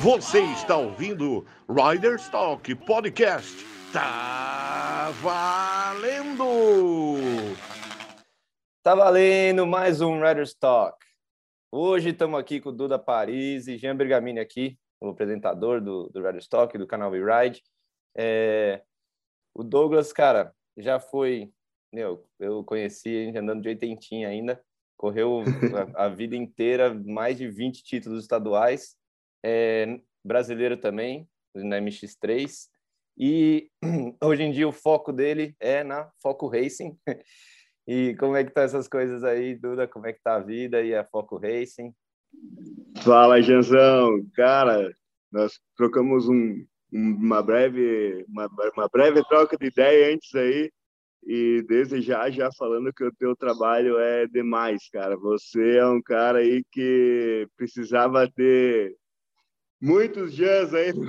Você está ouvindo Riders Talk Podcast. Tá valendo! Tá valendo mais um Riders Talk. Hoje estamos aqui com o Duda Paris e Jean Bergamini aqui, o apresentador do, do Riders Talk, do canal We Ride. É, o Douglas, cara, já foi, meu, eu conheci andando de oitentinha ainda, correu a, a vida inteira, mais de 20 títulos estaduais é, brasileiro também, na MX3. E hoje em dia o foco dele é na Foco Racing. E como é que estão tá essas coisas aí, Duda? Como é que tá a vida e a Foco Racing? Fala, Janzão. Cara, nós trocamos um, uma breve uma, uma breve troca de ideia antes aí e desde já já falando que o teu trabalho é demais, cara. Você é um cara aí que precisava ter muitos dias aí no,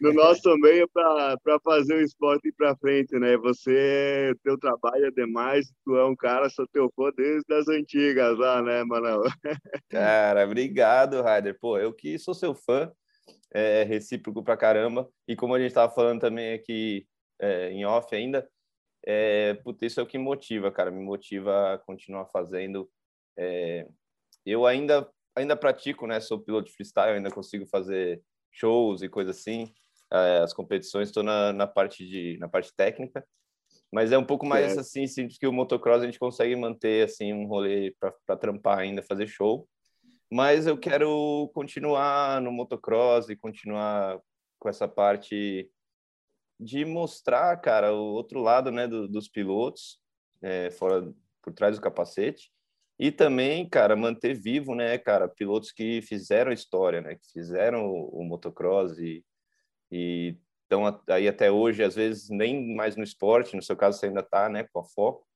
no nosso meio para fazer o esporte ir para frente, né? Você, teu trabalho é demais, tu é um cara, sou teu fã desde as antigas lá, né, Manão? Cara, obrigado, Ryder. Pô, eu que sou seu fã, é recíproco pra caramba, e como a gente tava falando também aqui é, em off ainda, é, puta, isso é o que motiva, cara, me motiva a continuar fazendo. É, eu ainda ainda pratico, né? Sou piloto de freestyle, ainda consigo fazer shows e coisas assim. É, as competições estou na, na parte de na parte técnica, mas é um pouco mais é. assim simples que o motocross a gente consegue manter assim um rolê para trampar ainda, fazer show. Mas eu quero continuar no motocross e continuar com essa parte de mostrar, cara, o outro lado, né, do, dos pilotos, é, fora por trás do capacete e também, cara, manter vivo, né, cara, pilotos que fizeram história, né, que fizeram o, o motocross e, estão aí até hoje, às vezes nem mais no esporte, no seu caso você ainda tá, né, com a foco,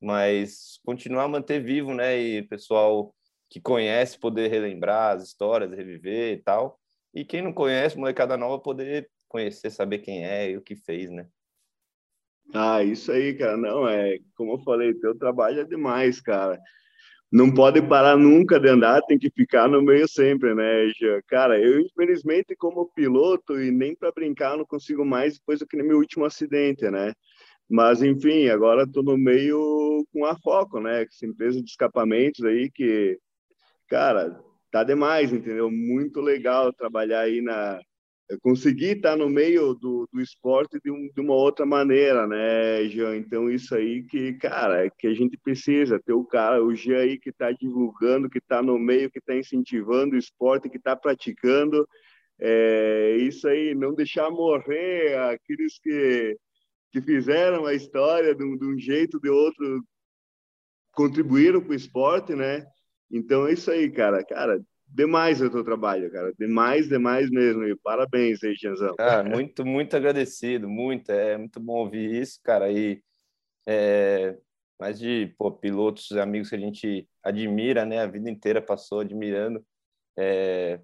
mas continuar a manter vivo, né, e pessoal que conhece poder relembrar as histórias, reviver e tal, e quem não conhece, molecada nova, poder conhecer, saber quem é e o que fez, né. Ah, isso aí, cara, não, é, como eu falei, teu trabalho é demais, cara não pode parar nunca de andar, tem que ficar no meio sempre, né, Jean? Cara, eu infelizmente como piloto e nem para brincar não consigo mais depois do que no meu último acidente, né? Mas enfim, agora estou no meio com a Foco, né? Essa empresa de escapamentos aí que, cara, tá demais, entendeu? Muito legal trabalhar aí na conseguir estar no meio do, do esporte de, um, de, uma outra maneira, né, Jean? Então, isso aí que, cara, que a gente precisa ter o cara, o Jean aí que está divulgando, que está no meio, que está incentivando o esporte, que está praticando. É, isso aí, não deixar morrer aqueles que, que fizeram a história de um, de um jeito ou de outro, contribuíram com o esporte, né? Então, é isso aí, cara. Cara, demais o teu trabalho, cara. Demais, demais mesmo. E parabéns aí, Tianzão. Ah, muito, muito agradecido, muito. É muito bom ouvir isso, cara. E é, mais de pô, pilotos, amigos que a gente admira, né? A vida inteira passou admirando. É,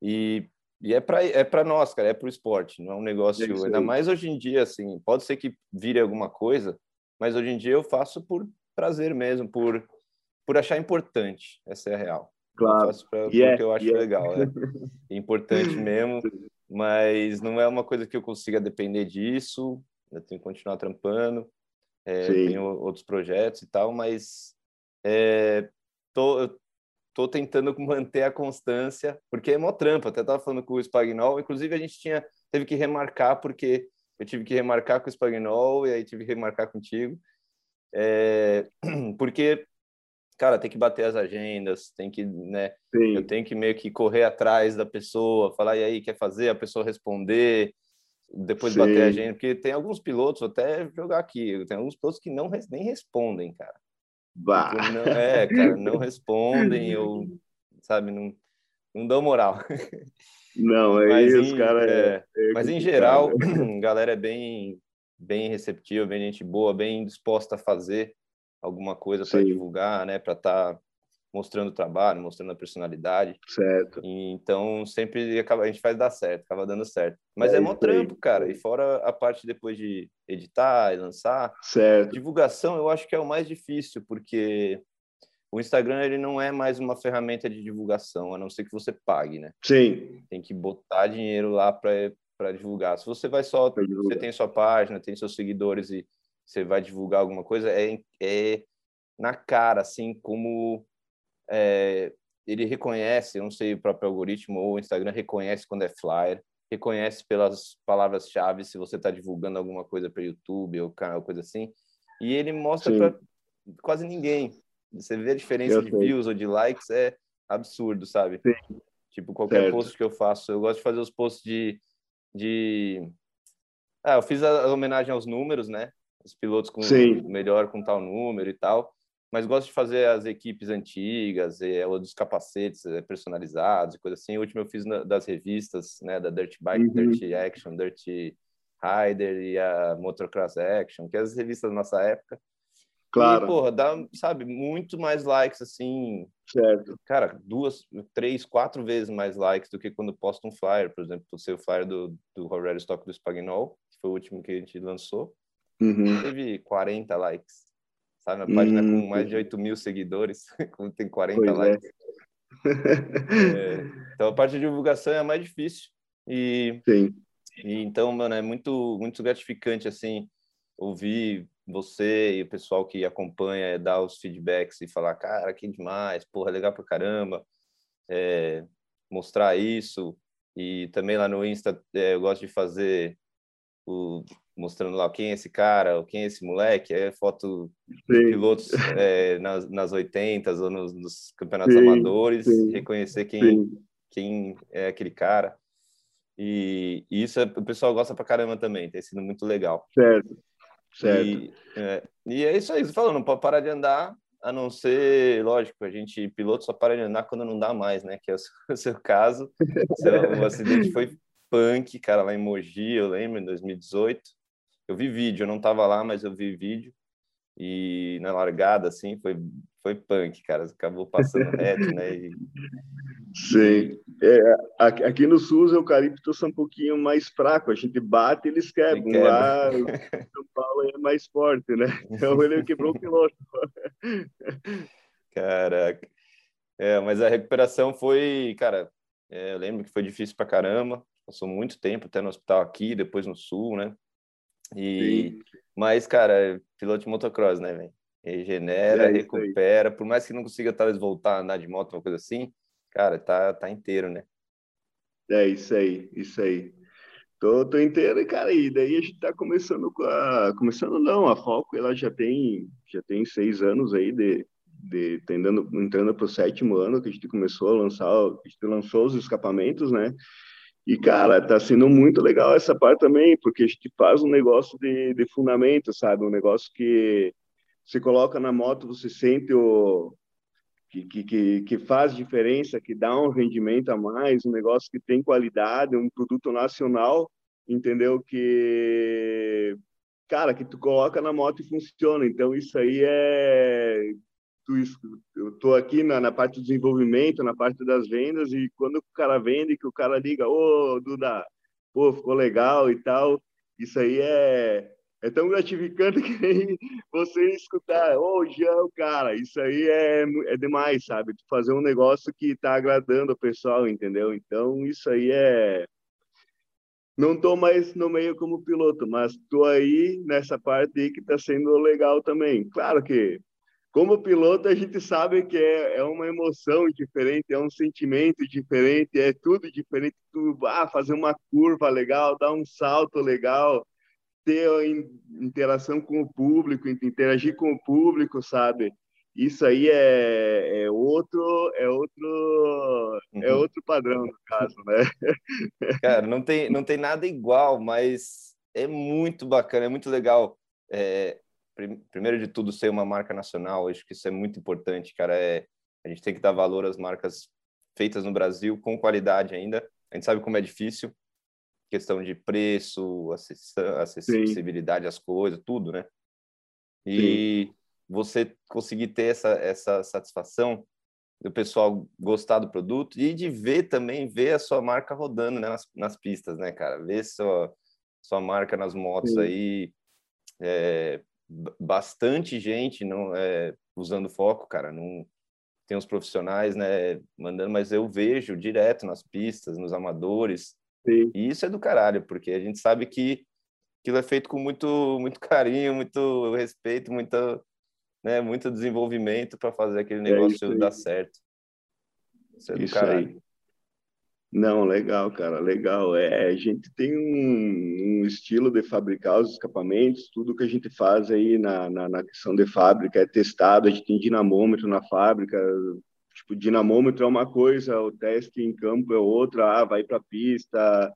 e, e é para é para nós, cara. É para o esporte. Não é um negócio. É ainda mais hoje em dia, assim. Pode ser que vire alguma coisa, mas hoje em dia eu faço por prazer mesmo, por por achar importante. Essa é a real. Claro. Eu faço pra, yeah, porque eu acho yeah. legal, é importante mesmo, mas não é uma coisa que eu consiga depender disso. Eu tenho que continuar trampando, é, tenho outros projetos e tal, mas é, tô, tô tentando manter a constância, porque é mó trampo. Até tava falando com o Spagnol, inclusive a gente tinha teve que remarcar porque eu tive que remarcar com o Spagnol e aí tive que remarcar contigo. É, porque cara, tem que bater as agendas, tem que, né? Sim. Eu tenho que meio que correr atrás da pessoa, falar, e aí, quer fazer? A pessoa responder, depois Sim. bater a agenda, porque tem alguns pilotos, até jogar aqui, tem alguns pilotos que não nem respondem, cara. Bah. Tipo, não, é, cara, não respondem, ou, sabe, não, não dão moral. Não, é mas isso, em, cara. É, é mas em geral, a galera é bem, bem receptiva, bem gente boa, bem disposta a fazer alguma coisa para divulgar, né? Para estar tá mostrando o trabalho, mostrando a personalidade. Certo. E, então sempre acaba, a gente faz dar certo, acaba dando certo. Mas é, é mó trampo, cara. E fora a parte depois de editar e lançar. Certo. Divulgação eu acho que é o mais difícil, porque o Instagram ele não é mais uma ferramenta de divulgação, a não ser que você pague, né? Sim. Tem que botar dinheiro lá para divulgar. Se você vai só, você tem sua página, tem seus seguidores e você vai divulgar alguma coisa, é, é na cara, assim, como é, ele reconhece, eu não sei o próprio algoritmo ou o Instagram reconhece quando é flyer, reconhece pelas palavras-chave se você está divulgando alguma coisa para YouTube ou canal, coisa assim, e ele mostra para quase ninguém. Você vê a diferença eu de sei. views ou de likes, é absurdo, sabe? Sim. Tipo, qualquer certo. post que eu faço, eu gosto de fazer os posts de. de... Ah, eu fiz a, a homenagem aos números, né? Os pilotos com Sim. melhor com tal número e tal mas gosto de fazer as equipes antigas, e, ou dos capacetes eh, personalizados e coisa assim. O último eu fiz na, das revistas, né, da Dirt Bike, uhum. Dirt Action, Dirt Rider e a Motocross Action, que é as revistas da nossa época. Claro. E, porra, dá, sabe, muito mais likes, assim. Certo. Cara, duas, três, quatro vezes mais likes do que quando posto um flyer, por exemplo, o seu flyer do, do Roger Stock do Spagnol, que foi o último que a gente lançou. Uhum. Teve 40 likes sabe? Uma página hum, com mais de 8 mil seguidores, como tem 40 pois é. likes. É. É, então a parte de divulgação é a mais difícil. E, Sim. e então, mano, é muito, muito gratificante, assim, ouvir você e o pessoal que acompanha dar os feedbacks e falar, cara, que demais, porra, legal pra caramba, é, mostrar isso. E também lá no Insta é, eu gosto de fazer o, mostrando lá quem é esse cara, quem é esse moleque, é foto sim. de pilotos é, nas, nas 80 ou nos, nos campeonatos sim, amadores, sim. reconhecer quem, quem é aquele cara. E, e, isso é, o pessoal gosta pra caramba também, tem sido muito legal. Certo, certo. E é, e é isso aí, você falou, não pode parar de andar, a não ser, lógico, a gente, piloto só para de andar quando não dá mais, né? Que é o seu, o seu caso. o acidente foi punk, cara, lá em Mogi, eu lembro, em 2018 eu vi vídeo, eu não tava lá, mas eu vi vídeo e na largada assim foi foi punk, cara, acabou passando reto, né? E... Sim. É, aqui no SUS, o eucalipto são um pouquinho mais fraco, a gente bate, eles quebram. Quebra. Lá, São Paulo é mais forte, né? Então ele quebrou o piloto. Caraca. É, mas a recuperação foi, cara, é, eu lembro que foi difícil pra caramba. Passou muito tempo até no hospital aqui, depois no sul, né? E, mas, cara, piloto de motocross, né, velho? Regenera, é recupera, por mais que não consiga talvez voltar a andar de moto, uma coisa assim, cara, tá, tá inteiro, né? É isso aí, isso aí. Tô, tô inteiro, e, cara, e daí a gente tá começando com a. Começando não, a Foco ela já tem, já tem seis anos aí de, de tá entrando, entrando pro sétimo ano que a gente começou a lançar, a gente lançou os escapamentos, né? E, cara, tá sendo muito legal essa parte também, porque a gente faz um negócio de, de fundamento, sabe? Um negócio que você coloca na moto, você sente o. Que, que, que faz diferença, que dá um rendimento a mais, um negócio que tem qualidade, um produto nacional, entendeu? Que. Cara, que tu coloca na moto e funciona. Então, isso aí é eu estou aqui na, na, parte do desenvolvimento, na parte das vendas, e quando o cara vende, que o cara liga, ô, Duda, pô, ficou legal e tal, isso aí é, é tão gratificante que nem você escutar, ô, Jean, cara, isso aí é, é demais, sabe? Fazer um negócio que está agradando o pessoal, entendeu? Então, isso aí é... Não estou mais no meio como piloto, mas estou aí nessa parte aí que está sendo legal também. Claro que como piloto, a gente sabe que é, é uma emoção diferente, é um sentimento diferente, é tudo diferente. Tu ah, fazer uma curva legal, dar um salto legal, ter interação com o público, interagir com o público, sabe? Isso aí é, é outro, é outro, é uhum. é outro padrão no caso, né? Cara, não tem, não tem nada igual, mas é muito bacana, é muito legal. É, primeiro de tudo, ser uma marca nacional. Acho que isso é muito importante, cara. É, a gente tem que dar valor às marcas feitas no Brasil com qualidade ainda. A gente sabe como é difícil, questão de preço, acessibilidade às coisas, tudo, né? E Sim. você conseguir ter essa, essa satisfação do pessoal gostar do produto e de ver também, ver a sua marca rodando né, nas, nas pistas, né, cara? Ver sua, sua marca nas motos Sim. aí, é, bastante gente não é, usando foco, cara. Não, tem os profissionais, né, mandando, mas eu vejo direto nas pistas, nos amadores. Sim. E isso é do caralho, porque a gente sabe que aquilo é feito com muito muito carinho, muito respeito, muita, né, muito desenvolvimento para fazer aquele é negócio é dar certo. Isso é do isso caralho. Aí. Não, legal, cara, legal. É, a gente tem um, um, estilo de fabricar os escapamentos, tudo que a gente faz aí na, na, na, questão de fábrica é testado, a gente tem dinamômetro na fábrica, tipo, dinamômetro é uma coisa, o teste em campo é outra, ah, vai para a pista,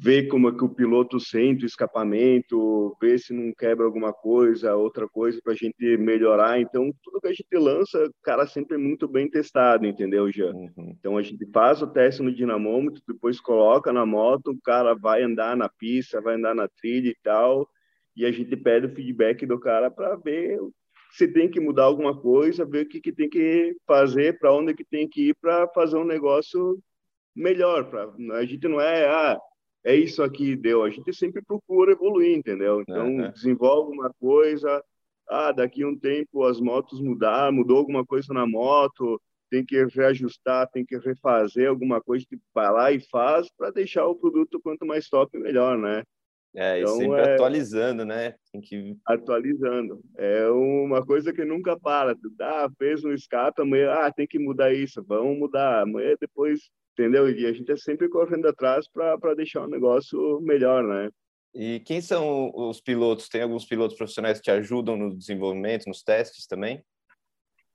ver como é que o piloto sente o escapamento, ver se não quebra alguma coisa, outra coisa para a gente melhorar. Então, tudo que a gente lança, cara, sempre é muito bem testado, entendeu, Jean? Uhum. Então, a gente faz o teste no dinamômetro, depois coloca na moto, o cara vai andar na pista, vai andar na trilha e tal, e a gente pede o feedback do cara para ver se tem que mudar alguma coisa, ver o que, que tem que fazer, para onde que tem que ir para fazer um negócio melhor. Pra, a gente não é, ah, é isso aqui deu. A gente sempre procura evoluir, entendeu? Então, desenvolve uma coisa, ah, daqui a um tempo as motos mudar, mudou alguma coisa na moto, tem que reajustar, tem que refazer alguma coisa, tipo, vai lá e faz para deixar o produto quanto mais top, melhor, né? É, então, e sempre é... atualizando, né? Tem que... Atualizando. É uma coisa que nunca para. Ah, fez um escape, amanhã, ah, tem que mudar isso, vamos mudar. Amanhã, depois entendeu? E a gente é sempre correndo atrás para deixar o negócio melhor, né? E quem são os pilotos? Tem alguns pilotos profissionais que te ajudam no desenvolvimento, nos testes também?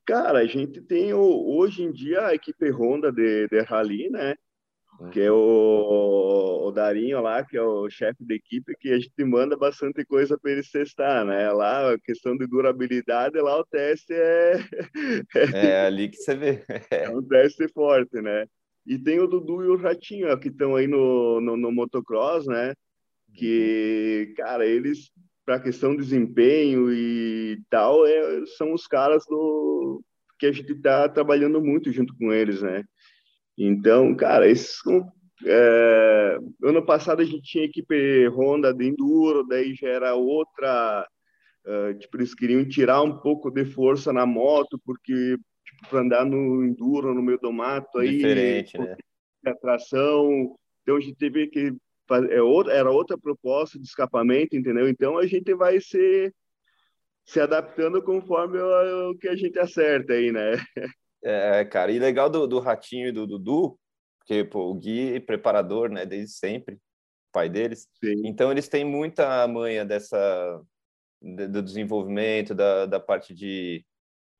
Cara, a gente tem hoje em dia a equipe Honda de, de Rally, né? Que é o, o Darinho lá, que é o chefe da equipe, que a gente manda bastante coisa para eles testar, né? Lá a questão de durabilidade, lá o teste é. É ali que você vê. é um teste forte, né? E tem o Dudu e o Ratinho, que estão aí no, no, no, motocross, né? Que, cara, eles, para questão de desempenho e tal, é, são os caras do que a gente está trabalhando muito junto com eles, né? Então, cara, esses é, ano passado a gente tinha equipe Honda de Enduro, daí já era outra. Uh, tipo, eles queriam tirar um pouco de força na moto, porque para andar no enduro, no meio do mato. Aí, Diferente, né? Atração. Então a gente teve que fazer, é outra, era outra proposta de escapamento, entendeu? Então a gente vai se, se adaptando conforme o que a gente acerta aí, né? É, cara, e legal do, do Ratinho e do Dudu, porque pô, o Gui é preparador, né, desde sempre, pai deles. Sim. Então eles têm muita manha dessa do desenvolvimento, da, da parte de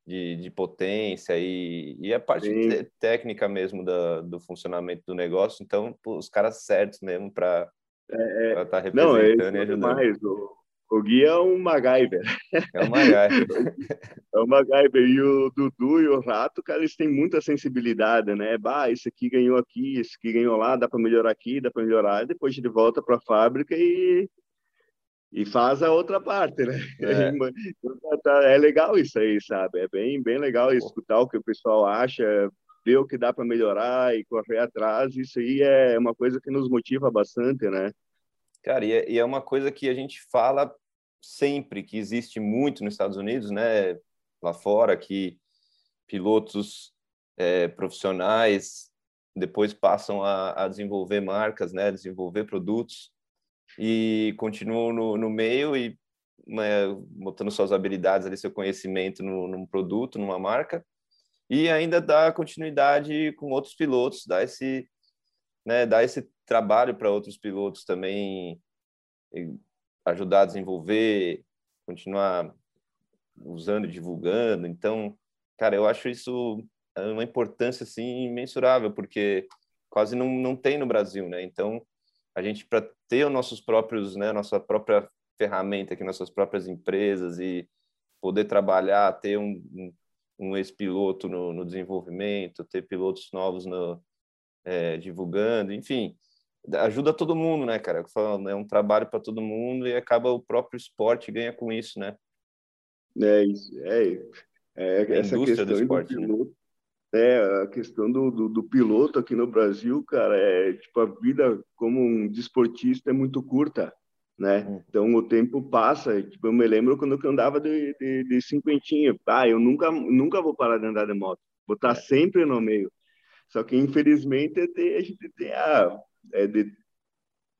de, de potência e, e a parte técnica mesmo da, do funcionamento do negócio. Então, pô, os caras certos mesmo para é, estar é. tá representando não, é e ajudando. Mais. O, o Gui é um MacGyver. É um MacGyver. é um MacGyver. E o Dudu e o Rato, cara, eles têm muita sensibilidade, né? Bah, isso aqui ganhou aqui, isso aqui ganhou lá, dá para melhorar aqui, dá para melhorar. Depois ele volta para a fábrica e e faz a outra parte, né? É. Tá, é. legal isso aí, sabe? É bem, bem legal escutar o que o pessoal acha, ver o que dá para melhorar e correr atrás. Isso aí é uma coisa que nos motiva bastante, né? Cara, e é, e é uma coisa que a gente fala sempre, que existe muito nos Estados Unidos, né? Lá fora, que pilotos é, profissionais depois passam a, a desenvolver marcas, né? Desenvolver produtos e continuam no, no meio e né, botando suas habilidades ali, seu conhecimento no, num produto, numa marca, e ainda dá continuidade com outros pilotos, dá esse, né, dá esse trabalho para outros pilotos também ajudar a desenvolver, continuar usando e divulgando. Então, cara, eu acho isso uma importância assim imensurável, porque quase não, não tem no Brasil, né? Então, a gente para ter os nossos próprios, né, nossa própria ferramenta aqui, nossas próprias empresas e poder trabalhar, ter um, um, um ex-piloto no, no, desenvolvimento, ter pilotos novos no, é, divulgando, enfim, ajuda todo mundo, né, cara? É um trabalho para todo mundo e acaba o próprio esporte ganha com isso, né? É isso, é, é, é essa questão do esporte, do né? piloto, né? É, a questão do, do, do, piloto aqui no Brasil, cara, é tipo, a vida como um desportista é muito curta, né? Hum. Então o tempo passa. Tipo, eu me lembro quando eu andava de, de, de cinquentinha. Ah, eu nunca, nunca vou parar de andar de moto. Vou estar é. sempre no meio. Só que infelizmente a gente tem a é de,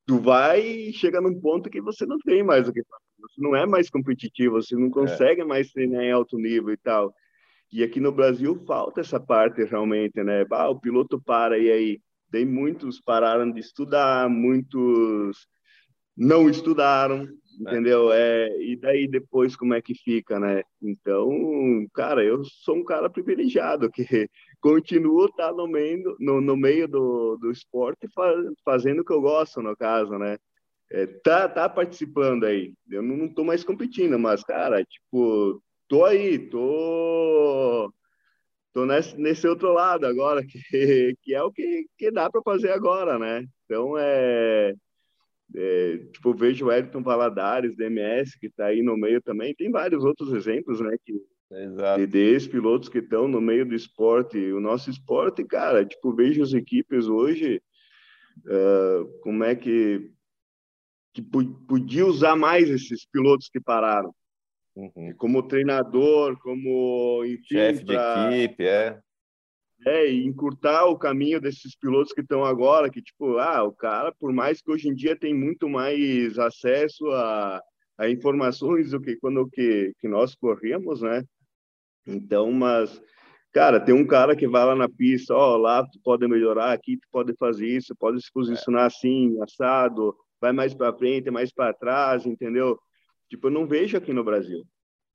tu vai e chega num ponto que você não tem mais o que fazer. Você não é mais competitivo, você não é. consegue é. mais treinar em alto nível e tal. E aqui no Brasil falta essa parte realmente, né? Ah, o piloto para e aí. Tem muitos pararam de estudar, muitos não estudaram, é. entendeu? É, e daí depois como é que fica, né? Então, cara, eu sou um cara privilegiado que continuo tá no meio no, no meio do, do esporte faz, fazendo o que eu gosto no caso, né? É, tá tá participando aí. Eu não, não tô mais competindo, mas cara, tipo, tô aí, tô tô nesse, nesse outro lado agora que que é o que que dá para fazer agora, né? Então é é, tipo, vejo o Elton Valadares, DMS, que está aí no meio também. Tem vários outros exemplos, né? Que, Exato. De, pilotos que estão no meio do esporte. O nosso esporte, cara, tipo, vejo as equipes hoje, uh, como é que, que podia usar mais esses pilotos que pararam. Uhum. Como treinador, como enfim, chefe de equipe, é é, e encurtar o caminho desses pilotos que estão agora, que tipo, ah, o cara, por mais que hoje em dia tem muito mais acesso a, a informações do que quando que, que nós corríamos, né? Então, mas, cara, tem um cara que vai lá na pista, ó, oh, lá tu pode melhorar, aqui tu pode fazer isso, pode se posicionar é. assim, assado, vai mais para frente, mais para trás, entendeu? Tipo, eu não vejo aqui no Brasil.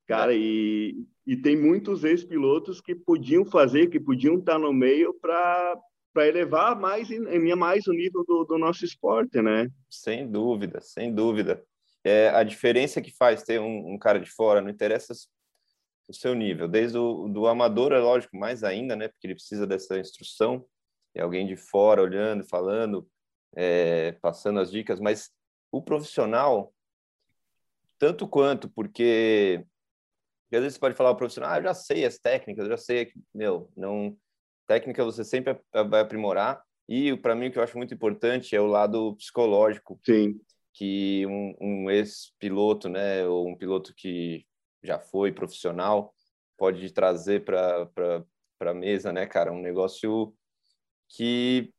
Cara, e, e tem muitos ex-pilotos que podiam fazer, que podiam estar no meio para para elevar mais mais o nível do, do, nosso esporte, né? Sem dúvida, sem dúvida. É, a diferença que faz ter um, um, cara de fora, não interessa o seu nível, desde o do amador, é lógico, mais ainda, né? Porque ele precisa dessa instrução, e alguém de fora olhando, falando, é, passando as dicas, mas o profissional, tanto quanto, porque porque às vezes você pode falar ao profissional, ah, eu já sei as técnicas, eu já sei, meu, não técnica você sempre vai aprimorar. E para mim o que eu acho muito importante é o lado psicológico. Sim. Que um, um ex-piloto, né, ou um piloto que já foi profissional pode trazer para para mesa, né, cara, um negócio que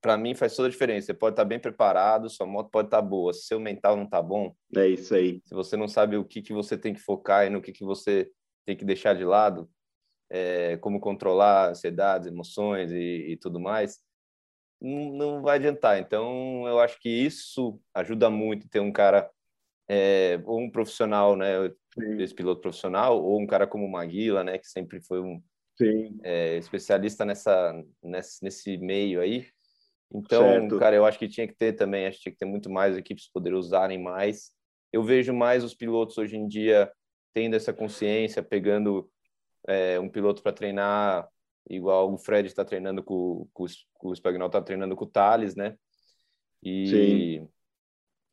para mim faz toda a diferença. Você pode estar bem preparado, sua moto pode estar boa. Se seu mental não está bom, é isso aí. Se você não sabe o que que você tem que focar e no que que você tem que deixar de lado, é, como controlar ansiedades, emoções e, e tudo mais, não, não, vai adiantar. Então, eu acho que isso ajuda muito ter um cara é, um profissional, né, Sim. esse piloto profissional, ou um cara como o Maguila, né, que sempre foi um é, especialista nessa nesse, nesse meio aí então, certo. cara, eu acho que tinha que ter também, acho que tinha que ter muito mais equipes poder usarem mais. Eu vejo mais os pilotos hoje em dia tendo essa consciência, pegando é, um piloto para treinar, igual o Fred está treinando com, com, com o Spagnol está treinando com o Thales, né? E, Sim.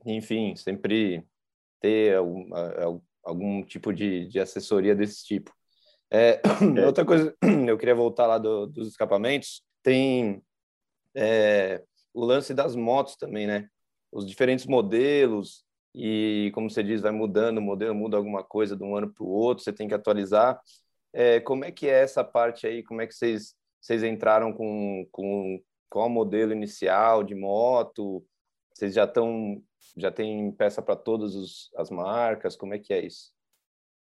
enfim, sempre ter algum, algum tipo de, de assessoria desse tipo. É, é. Outra coisa, eu queria voltar lá do, dos escapamentos. Tem é, o lance das motos também, né? Os diferentes modelos e, como você diz, vai mudando, o modelo muda alguma coisa de um ano para o outro, você tem que atualizar. É, como é que é essa parte aí? Como é que vocês, vocês entraram com, com qual modelo inicial de moto? Vocês já estão já tem peça para todas as marcas? Como é que é isso?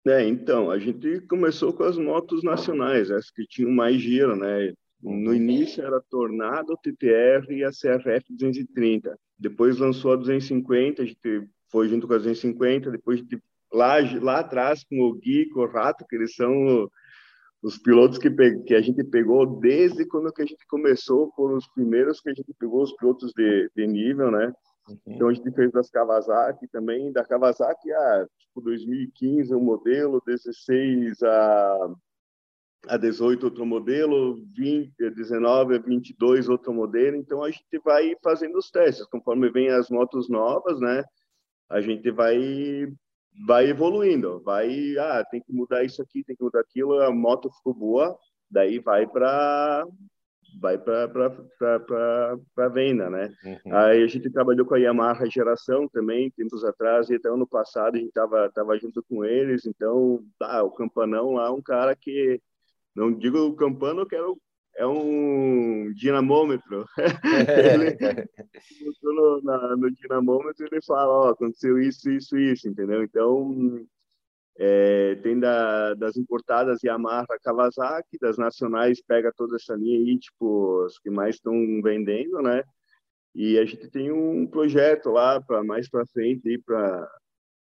É, então, a gente começou com as motos nacionais, as que tinham mais giro, né? No início era Tornado, TTR e a CRF 230. Depois lançou a 250, a gente foi junto com a 250. Depois, a gente, lá, lá atrás, com o Gui, com o Rato, que eles são os pilotos que, que a gente pegou desde quando que a gente começou, foram os primeiros que a gente pegou os pilotos de, de nível, né? Uhum. Então a gente fez das Kawasaki também, da Kawasaki a tipo 2015 o um modelo, 16 a a 18 outro modelo, 20, 19 a 22 outro modelo. Então a gente vai fazendo os testes conforme vem as motos novas, né? A gente vai vai evoluindo, vai, ah, tem que mudar isso aqui, tem que mudar aquilo, a moto ficou boa, daí vai para vai para venda, né? Uhum. Aí a gente trabalhou com a Yamaha Geração também, tempos atrás, e até ano passado a gente tava, tava junto com eles, então, tá, o Campanão lá é um cara que, não digo o Campano, que era o é um dinamômetro. ele, no, na, no dinamômetro ele fala, ó, aconteceu isso, isso, isso, entendeu? Então, é, tem da, das importadas Yamaha, Kawasaki, das nacionais pega toda essa linha aí, tipo, os que mais estão vendendo, né? E a gente tem um projeto lá para mais para frente aí para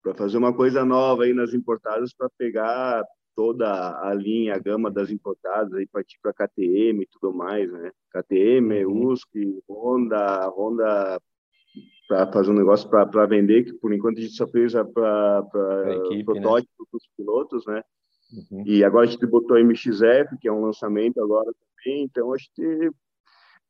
para fazer uma coisa nova aí nas importadas para pegar toda a linha, a gama das importadas aí partir para KTM e tudo mais, né? KTM, uhum. USC, Honda, Honda para fazer um negócio para vender, que por enquanto a gente só fez para né? protótipo né? para os pilotos, né? Uhum. E agora a gente botou a MXF, que é um lançamento agora também, então a gente,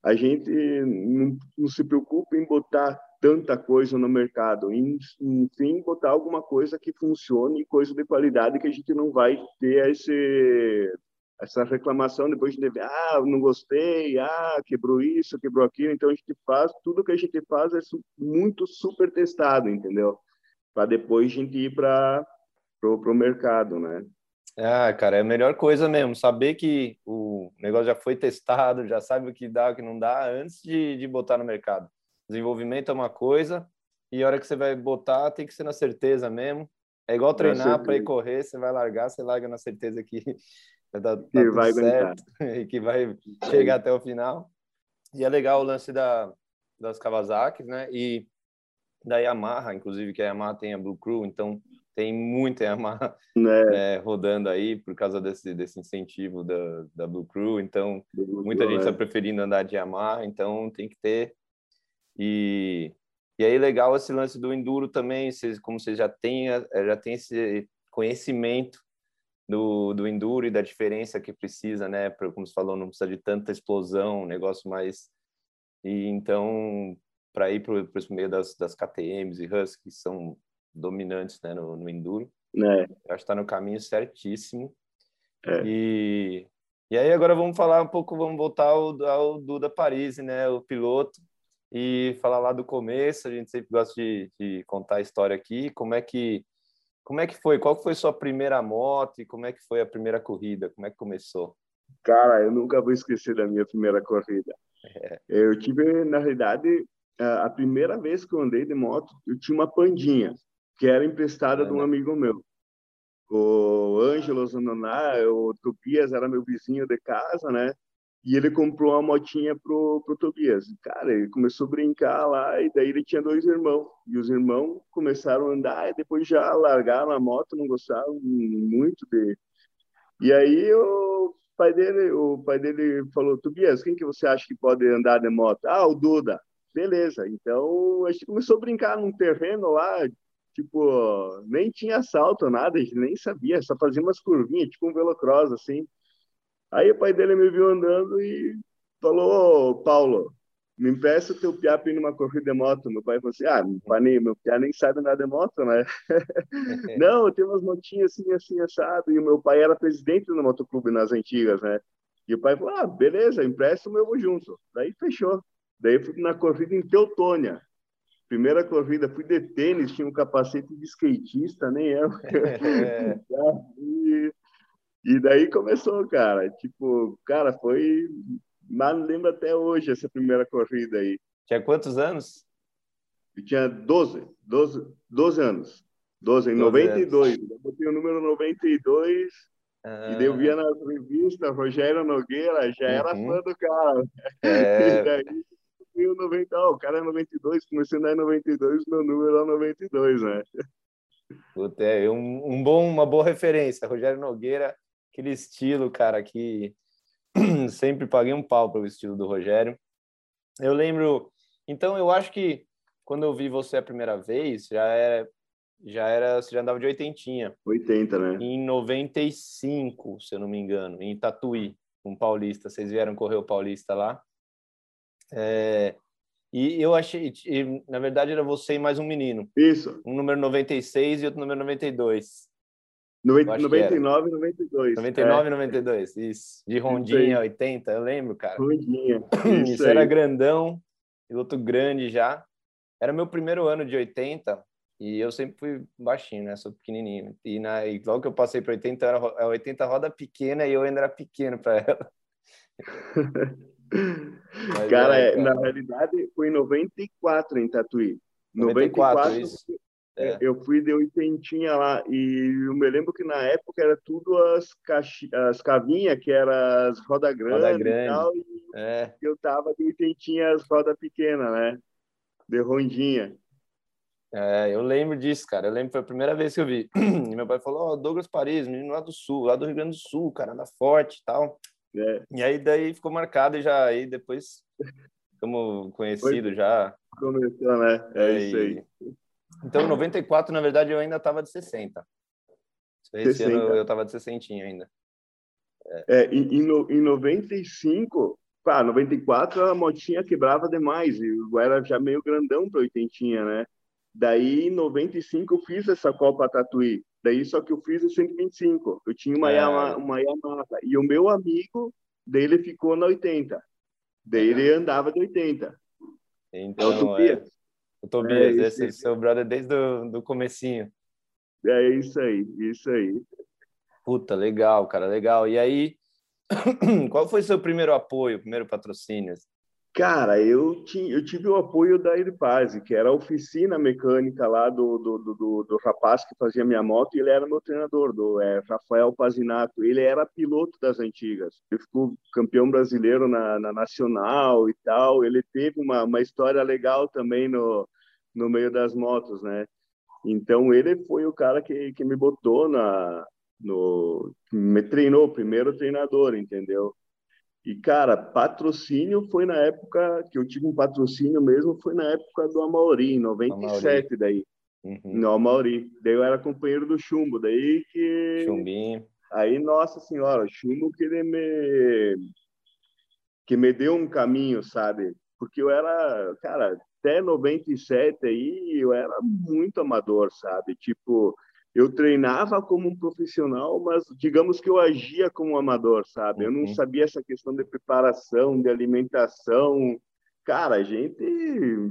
a gente não, não se preocupa em botar tanta coisa no mercado, enfim, botar alguma coisa que funcione, coisa de qualidade que a gente não vai ter esse essa reclamação depois de ah, não gostei, ah, quebrou isso, quebrou aquilo. Então a gente faz tudo que a gente faz é muito super testado, entendeu? Para depois a gente ir para pro, pro mercado, né? Ah, cara, é a melhor coisa mesmo, saber que o negócio já foi testado, já sabe o que dá, o que não dá, antes de, de botar no mercado. Desenvolvimento é uma coisa, e a hora que você vai botar, tem que ser na certeza mesmo. É igual treinar para ir correr, você vai largar, você larga na certeza que tá, tá que vai certo e que vai chegar até o final. E é legal o lance da, das Kawasaki, né? E da Yamaha, inclusive, que a Yamaha tem a Blue Crew, então tem muita Yamaha né? né, rodando aí por causa desse, desse incentivo da, da Blue Crew. Então, muita gente está é. preferindo andar de Yamaha, então tem que ter. E, e aí, legal esse lance do Enduro também, vocês, como vocês já têm, já têm esse conhecimento do, do enduro e da diferença que precisa, né? Pra, como você falou, não precisa de tanta explosão, um negócio mais. E então, para ir para o meio das, das KTMs e Husky, que são dominantes né, no, no enduro, é. acho que está no caminho certíssimo. É. E, e aí, agora vamos falar um pouco, vamos voltar ao, ao Duda Paris, né? O piloto. E falar lá do começo, a gente sempre gosta de, de contar a história aqui, como é que como é que foi? Qual foi sua primeira moto e como é que foi a primeira corrida? Como é que começou? Cara, eu nunca vou esquecer da minha primeira corrida. É. Eu tive, na realidade, a primeira vez que eu andei de moto, eu tinha uma pandinha, que era emprestada é, de um né? amigo meu. O Ângelo Zanoná, o Tobias era meu vizinho de casa, né? E ele comprou uma motinha pro, pro Tobias. Cara, ele começou a brincar lá, e daí ele tinha dois irmãos. E os irmãos começaram a andar, e depois já largaram a moto, não gostavam muito de. E aí o pai dele, o pai dele falou: Tobias, quem que você acha que pode andar de moto? Ah, o Duda. Beleza. Então a gente começou a brincar num terreno lá, tipo, nem tinha assalto, nada, a gente nem sabia, só fazia umas curvinhas, tipo um velocross, assim. Aí o pai dele me viu andando e falou, Paulo, me empresta o teu piá para ir numa corrida de moto. Meu pai falou assim, ah, meu, piá nem sabe andar de moto, né? não, eu tenho umas motinhas assim, assim, assado. E o meu pai era presidente do motoclube nas antigas, né? E o pai falou, ah, beleza, empresta o meu, vou junto. Daí fechou. Daí fui na corrida em Teutônia. Primeira corrida, fui de tênis, tinha um capacete de skatista, nem eu. É. e e daí começou, cara. Tipo, cara, foi. Mas lembro até hoje essa primeira corrida aí. Tinha quantos anos? Eu tinha 12, 12, 12 anos. 12, em 92. Anos. Eu botei o número 92 ah. e daí eu via nas revistas, Rogério Nogueira, já uhum. era fã do cara. É... E daí eu 90, oh, o cara é 92, comecei a andar em 92, meu número é 92, né? Puta, é um, um bom, uma boa referência. Rogério Nogueira aquele estilo, cara, que sempre paguei um pau pelo estilo do Rogério. Eu lembro, então eu acho que quando eu vi você a primeira vez, já era já era, você já andava de oitentinha. 80, né? Em 95, se eu não me engano, em Tatuí, com Paulista. Vocês vieram correr o Paulista lá. É, e eu achei, na verdade, era você e mais um menino. Isso. Um número 96 e outro número 92. 90, 99 e 92. 99 e é. 92, isso. De rondinha, 80, eu lembro, cara. Rondinha. Isso, isso era grandão, piloto grande já. Era meu primeiro ano de 80 e eu sempre fui baixinho, né? Sou pequenininho. E, na, e logo que eu passei para 80, era 80 roda pequena e eu ainda era pequeno para ela. cara, é, cara, na realidade foi em 94 em Tatuí. 94, 94 isso. É. Eu fui de oitentinha lá e eu me lembro que na época era tudo as, caixi... as cavinhas, que eram as roda grande, roda grande. e tal, e é. eu tava de oitentinha as roda pequena, né? De rondinha. É, eu lembro disso, cara. Eu lembro que foi a primeira vez que eu vi. E meu pai falou: Ó, oh, Douglas Paris, menino lá do Sul, lá do Rio Grande do Sul, cara, anda forte e tal. É. E aí daí ficou marcado e já aí depois como conhecido foi. já. Começou, né? É isso aí. Então, em 94, na verdade, eu ainda estava de 60. Esse 60. ano eu estava de 60 ainda. É, é em, em 95, pá, 94 a motinha quebrava demais, e eu era já meio grandão para 80, né? Daí, em 95, eu fiz essa Copa Tatuí. Daí, só que eu fiz o 125. Eu tinha uma, é. Yamaha, uma Yamaha. E o meu amigo dele ficou na 80. Daí, ele andava de 80. Então, é o Tobias. É... Esse é seu brother desde o do comecinho. É isso aí, isso aí. Puta, legal, cara, legal. E aí, qual foi seu primeiro apoio, primeiro patrocínio? Cara, eu, tinha, eu tive o apoio da Irpaz, que era a oficina mecânica lá do, do, do, do, rapaz que fazia minha moto, e ele era meu treinador, do é, Rafael Pazinato. Ele era piloto das antigas. Ele ficou campeão brasileiro na, na Nacional e tal. Ele teve uma, uma história legal também no, no meio das motos, né? Então, ele foi o cara que, que me botou na... No, me treinou, primeiro treinador, entendeu? E, cara, patrocínio foi na época que eu tive um patrocínio mesmo, foi na época do Amauri, em 97 Amauri. daí. Uhum. No Amauri. Daí eu era companheiro do Chumbo, daí que... Chumbinho. Aí, nossa senhora, Chumbo que ele me... que me deu um caminho, sabe? Porque eu era, cara, até 97 aí, eu era muito amador, sabe? Tipo, eu treinava como um profissional, mas digamos que eu agia como um amador, sabe? Eu não uhum. sabia essa questão de preparação, de alimentação. Cara, a gente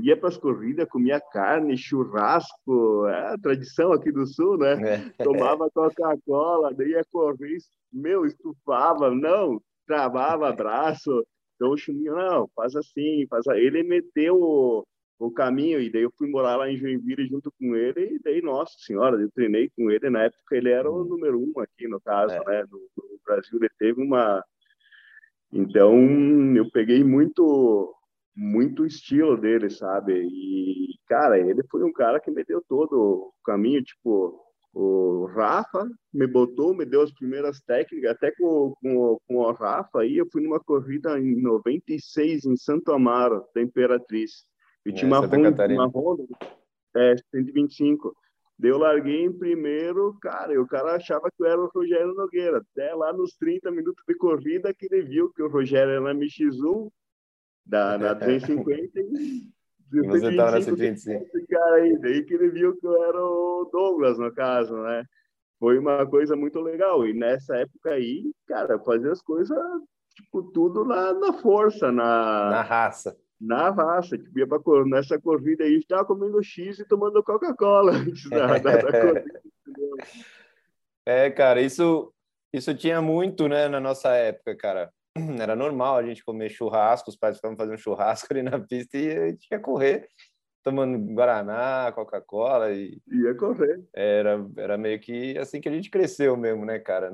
ia para as corridas, comia carne, churrasco, é a tradição aqui do Sul, né? É. Tomava Coca-Cola, daí ia correr, meu, estufava, não, travava braço. Então o Chuminho, não, faz assim, faz assim. Ele meteu o caminho, e daí eu fui morar lá em Joinville junto com ele, e daí, nossa senhora, eu treinei com ele, na época ele era o uhum. número um aqui, no caso, é. né, no, no, Brasil, ele teve uma... Então, eu peguei muito, muito estilo dele, sabe, e, cara, ele foi um cara que me deu todo o caminho, tipo, o Rafa me botou, me deu as primeiras técnicas, até com, com, com o Rafa aí, eu fui numa corrida em 96 em Santo Amaro, da Imperatriz, e tinha uma Honda, uma Honda é, 125. Daí eu larguei em primeiro, cara, e o cara achava que eu era o Rogério Nogueira. Até lá nos 30 minutos de corrida que ele viu que o Rogério era na MX1, da, na 350 e... Você estava na 125. Cara aí, daí que ele viu que eu era o Douglas, no caso, né? Foi uma coisa muito legal. E nessa época aí, cara, fazer as coisas, tipo, tudo na, na força, na... Na raça na raça, que ia nessa corrida aí, estava comendo X e tomando Coca-Cola antes da, da, da corrida. É, cara, isso, isso tinha muito, né, na nossa época, cara. Era normal a gente comer churrasco, os pais ficavam fazendo churrasco ali na pista e a gente ia correr, tomando Guaraná, Coca-Cola e... Ia correr. Era, era meio que assim que a gente cresceu mesmo, né, cara?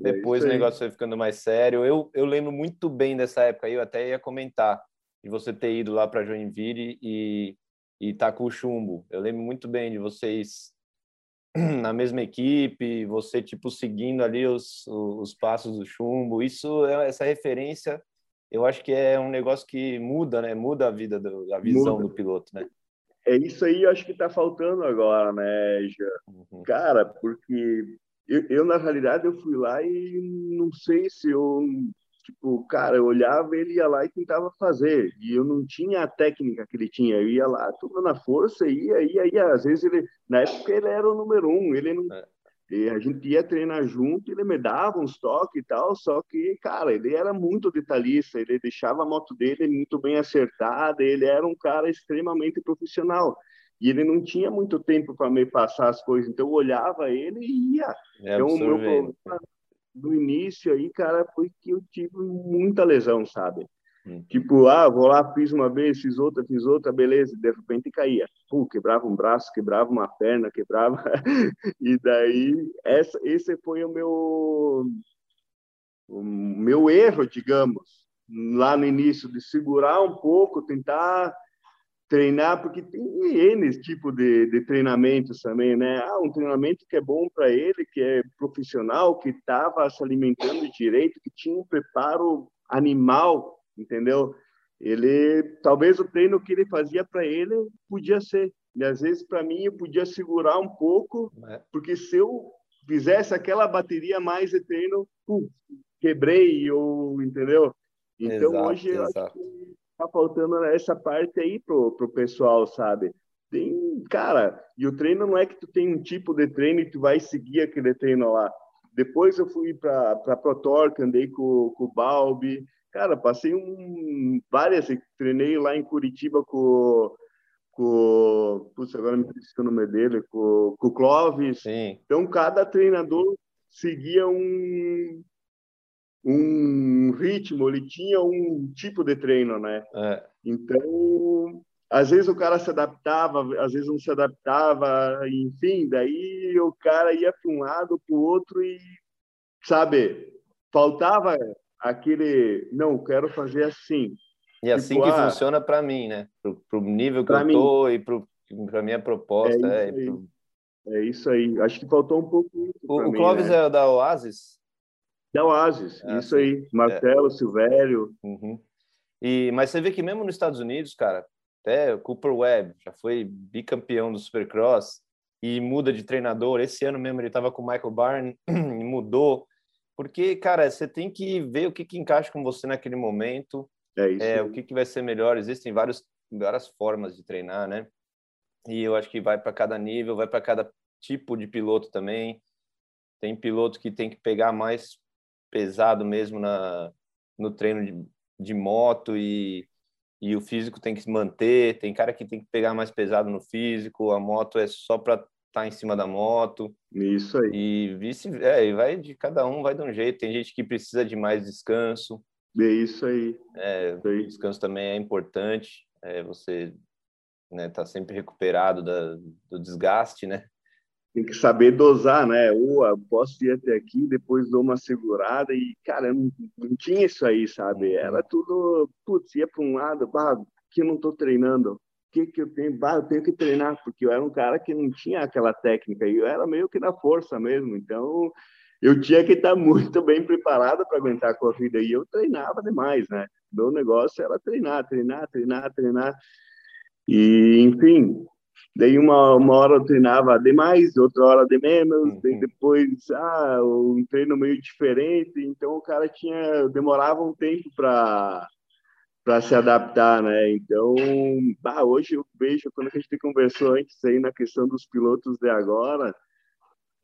É Depois é o negócio foi ficando mais sério. Eu, eu lembro muito bem dessa época aí, eu até ia comentar de você ter ido lá para Joinville e e tá com o chumbo. Eu lembro muito bem de vocês na mesma equipe, você tipo seguindo ali os, os passos do chumbo. Isso é essa referência, eu acho que é um negócio que muda, né? Muda a vida do, a visão muda. do piloto, né? É isso aí, eu acho que está faltando agora, né. Uhum. Cara, porque eu, eu, na realidade eu fui lá e não sei se eu Tipo, cara, eu olhava, ele ia lá e tentava fazer. E eu não tinha a técnica que ele tinha. Eu ia lá, tudo na força, ia, ia, ia. Às vezes ele, na época ele era o número um. Ele não, é. E a gente ia treinar junto, ele me dava uns toques e tal, só que, cara, ele era muito detalhista, ele deixava a moto dele muito bem acertada, ele era um cara extremamente profissional. E ele não tinha muito tempo para me passar as coisas, então eu olhava ele e ia. É então, o meu problema no início aí, cara, foi que eu tive muita lesão, sabe? Hum. Tipo, ah, vou lá, fiz uma vez, fiz outra, fiz outra, beleza, de repente caía. Pô, quebrava um braço, quebrava uma perna, quebrava. e daí, essa, esse foi o meu, o meu erro, digamos, lá no início, de segurar um pouco, tentar treinar, porque tem N tipo de, de treinamentos também, né? Ah, um treinamento que é bom para ele, que é profissional, que estava se alimentando direito, que tinha um preparo animal, entendeu? Ele, talvez o treino que ele fazia para ele podia ser, e às vezes para mim eu podia segurar um pouco, é. porque se eu fizesse aquela bateria mais de treino, pum, quebrei, ou entendeu? Então exato, hoje eu exato. acho que tá faltando essa parte aí pro, pro pessoal, sabe? Tem, cara, e o treino não é que tu tem um tipo de treino e tu vai seguir aquele treino lá. Depois eu fui para Protorque, andei com, com o Balbi. Cara, passei um várias, treinei lá em Curitiba com com, putz, agora me esqueci o nome dele, com, com o Clóvis. Sim. Então, cada treinador seguia um, um ritmo, ele tinha um tipo de treino, né? É. Então, às vezes o cara se adaptava, às vezes não se adaptava, enfim, daí o cara ia para um lado, para o outro e, sabe, faltava aquele, não, quero fazer assim. E assim tipo, que ah, funciona para mim, né? Para o nível que eu mim, tô e para minha proposta. É isso, é, pro... é isso, aí. Acho que faltou um pouco. O, o Clóvis né? é da Oasis? Da Oasis, ah, isso aí. Marcelo, é. Silvério. Uhum. E, mas você vê que mesmo nos Estados Unidos, cara, até o Cooper Webb já foi bicampeão do Supercross e muda de treinador. Esse ano mesmo ele estava com o Michael Barn e mudou. Porque, cara, você tem que ver o que, que encaixa com você naquele momento. É isso. É, o que, que vai ser melhor. Existem vários, várias formas de treinar, né? E eu acho que vai para cada nível, vai para cada tipo de piloto também. Tem piloto que tem que pegar mais pesado mesmo na, no treino de, de moto e, e o físico tem que se manter. Tem cara que tem que pegar mais pesado no físico, a moto é só para estar tá em cima da moto. Isso aí. E vice, é, e vai de cada um vai de um jeito. Tem gente que precisa de mais descanso. É isso aí. É, isso aí. descanso também é importante. É, você né, tá sempre recuperado da, do desgaste, né? Tem que saber dosar, né? Ou eu posso ir até aqui, depois dou uma segurada e, cara, não, não tinha isso aí, sabe? Uhum. Era tudo, putz, ia para um lado, bah, que eu não estou treinando, o que que eu tenho? Bah, eu tenho que treinar, porque eu era um cara que não tinha aquela técnica, e eu era meio que na força mesmo, então eu tinha que estar muito bem preparado para aguentar a corrida, e eu treinava demais, né? Meu negócio era treinar, treinar, treinar, treinar, e, enfim, Daí uma, uma hora eu treinava de mais, outra hora de menos, uhum. depois ah, um treino meio diferente, então o cara tinha demorava um tempo para para se adaptar, né? Então, bah, hoje eu vejo quando a gente conversou antes aí na questão dos pilotos de agora,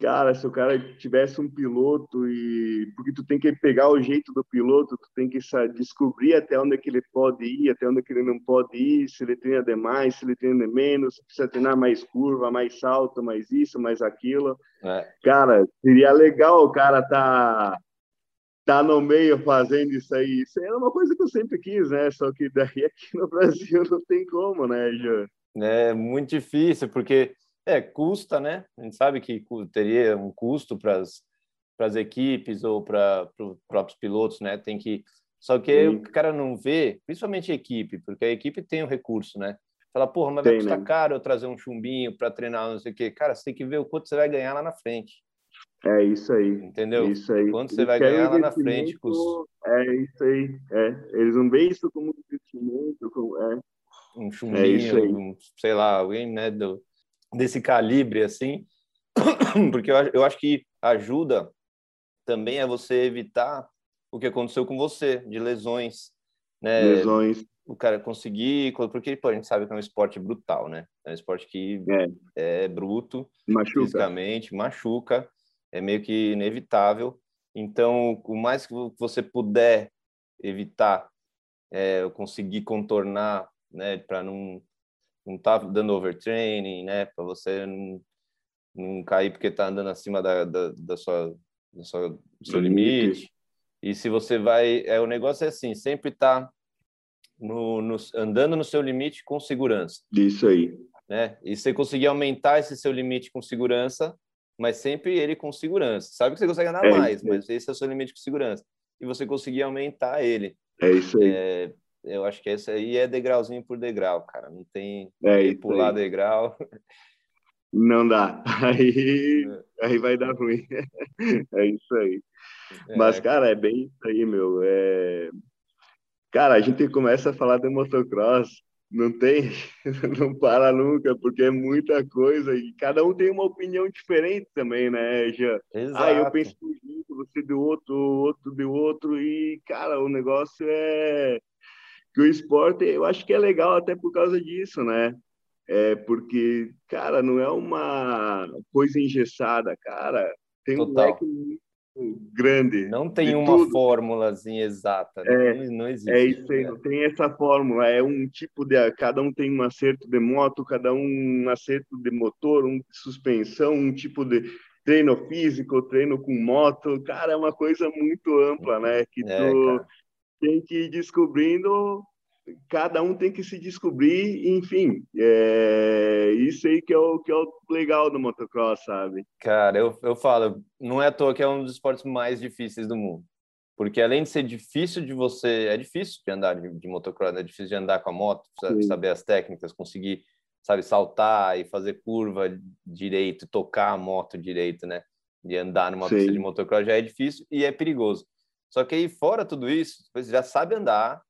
Cara, se o cara tivesse um piloto e porque tu tem que pegar o jeito do piloto, tu tem que descobrir até onde é que ele pode ir, até onde é que ele não pode ir, se ele treina demais, se ele treina menos, precisa treinar mais curva, mais salto, mais isso, mais aquilo. É. Cara, seria legal o cara tá tá no meio fazendo isso aí. Isso é uma coisa que eu sempre quis, né? Só que daí aqui no Brasil não tem como, né, Jô? É muito difícil, porque é, custa, né? A gente sabe que teria um custo para as equipes ou para os próprios pilotos, né? Tem que. Só que Sim. o cara não vê, principalmente a equipe, porque a equipe tem o recurso, né? Fala, porra, mas tem, vai custar né? caro eu trazer um chumbinho para treinar, não sei o quê. Cara, você tem que ver o quanto você vai ganhar lá na frente. É isso aí. Entendeu? Isso aí. Quanto você vai ganhar lá na frente. Com É isso aí. É. Eles não veem isso como investimento, como... É. Um chumbinho, é um, sei lá, alguém, né, do, desse calibre assim, porque eu, eu acho que ajuda também a você evitar o que aconteceu com você, de lesões, né? Lesões. O cara conseguir, porque pô, a gente sabe que é um esporte brutal, né? É um esporte que é, é bruto, machuca. fisicamente, machuca. é meio que inevitável. Então, o mais que você puder evitar, é, conseguir contornar, né, para não não tá dando overtraining, né, para você não, não cair porque tá andando acima da, da, da sua, da sua do seu limite. E se você vai, é o negócio é assim, sempre tá no, no, andando no seu limite com segurança. Isso aí. Né? E você conseguir aumentar esse seu limite com segurança, mas sempre ele com segurança. Sabe que você consegue andar é mais, mas esse é o seu limite com segurança. E você conseguir aumentar ele. É isso aí. É, eu acho que esse aí é degrauzinho por degrau, cara. Não tem é pular aí. degrau. Não dá. Aí, é. aí vai dar ruim. É isso aí. É. Mas, cara, é bem isso aí, meu. É... Cara, a gente começa a falar de motocross não tem, não para nunca, porque é muita coisa e cada um tem uma opinião diferente também, né, já. Ah, eu penso de um jeito, você do outro, outro de outro e, cara, o negócio é que o esporte, eu acho que é legal até por causa disso, né? É porque, cara, não é uma coisa engessada, cara. Tem Total. um leque grande. Não tem uma tudo. fórmulazinha exata, né? é, não existe. É isso aí, não tem essa fórmula. É um tipo de. Cada um tem um acerto de moto, cada um um acerto de motor, um de suspensão, um tipo de treino físico, treino com moto. Cara, é uma coisa muito ampla, né? Que é, tu cara. Tem que ir descobrindo cada um tem que se descobrir, enfim, é isso aí que é o que é o legal do motocross, sabe? Cara, eu, eu falo, não é à toa que é um dos esportes mais difíceis do mundo, porque além de ser difícil de você, é difícil de andar de, de motocross, é difícil de andar com a moto, saber as técnicas, conseguir, sabe, saltar e fazer curva direito, tocar a moto direito, né? De andar numa Sim. pista de motocross já é difícil e é perigoso. Só que aí fora tudo isso, você já sabe andar,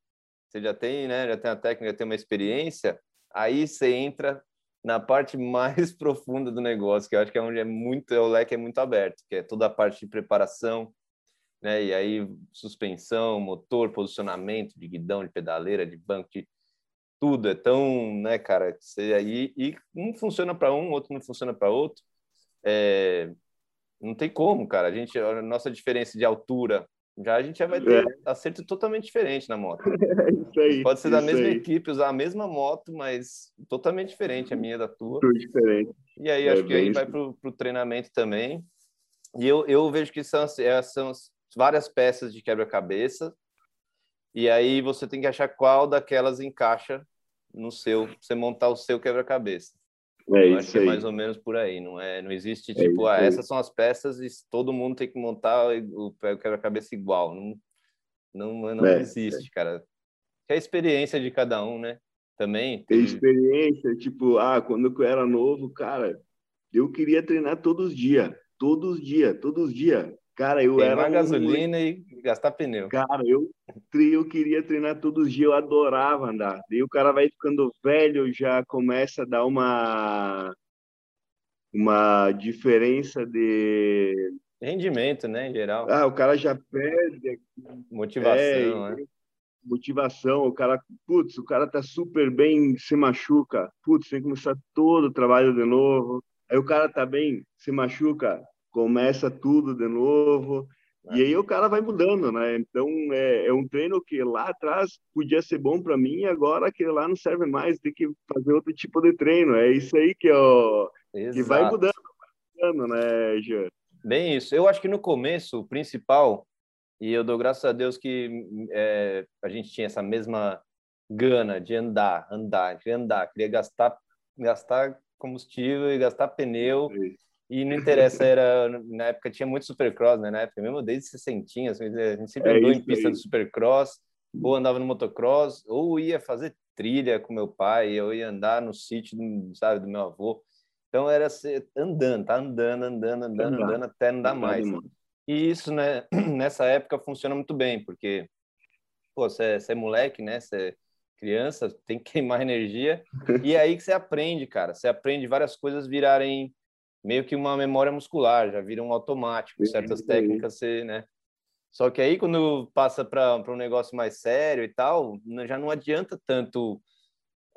você já tem, né, já tem a técnica, já tem uma experiência, aí você entra na parte mais profunda do negócio, que eu acho que é onde é muito, é o leque é muito aberto, que é toda a parte de preparação, né, e aí suspensão, motor, posicionamento de guidão, de pedaleira, de banco, de tudo é tão, né, cara, você aí e um funciona para um, outro não funciona para outro. É, não tem como, cara. A gente, a nossa diferença de altura já a gente já vai ter é. acerto totalmente diferente na moto. isso aí, Pode ser da mesma aí. equipe, usar a mesma moto, mas totalmente diferente a minha da tua. Tudo diferente. E aí é acho que aí vai para o treinamento também. E eu, eu vejo que são, é, são várias peças de quebra-cabeça. E aí você tem que achar qual daquelas encaixa no seu, você montar o seu quebra-cabeça. É eu acho que é mais ou menos por aí, não é? Não existe é tipo, ah, essas são as peças e todo mundo tem que montar o quebra-cabeça igual. Não, não, não é, existe, cara. É a experiência de cada um, né? Também. Tem experiência, tipo, ah, quando eu era novo, cara, eu queria treinar todos os dias, todos os dias, todos os dias. Cara, eu Queimar era. gasolina um... e gastar pneu. Cara, eu, eu queria treinar todos os dias, eu adorava andar. Daí o cara vai ficando velho, já começa a dar uma. Uma diferença de. Rendimento, né, em geral. Ah, o cara já perde. Motivação, é, né? Motivação, o cara, putz, o cara tá super bem, se machuca, putz, tem que começar todo o trabalho de novo. Aí o cara tá bem, se machuca, começa tudo de novo. É. E aí o cara vai mudando, né? Então é, é, um treino que lá atrás podia ser bom para mim, agora que lá não serve mais, tem que fazer outro tipo de treino. É isso aí que, ó, que vai mudando, vai mudando, né, Jean? Bem isso. Eu acho que no começo, o principal, e eu dou graças a Deus que é, a gente tinha essa mesma gana de andar, andar, de andar, queria gastar, gastar combustível e gastar pneu. E não interessa, era, na época tinha muito supercross, né? Na época, mesmo desde 60, assim, a gente sempre é andou em pista de supercross, ou andava no motocross, ou ia fazer trilha com meu pai, eu ia andar no sítio, sabe, do meu avô. Então era andando, tá andando, andando, andando, andando, até não dar mais. E isso, né, nessa época funciona muito bem, porque pô, você, é, você é moleque, né? Você é criança, tem que queimar energia. E é aí que você aprende, cara. Você aprende várias coisas virarem meio que uma memória muscular, já vira um automático, certas técnicas você, né? Só que aí quando passa para um negócio mais sério e tal, já não adianta tanto.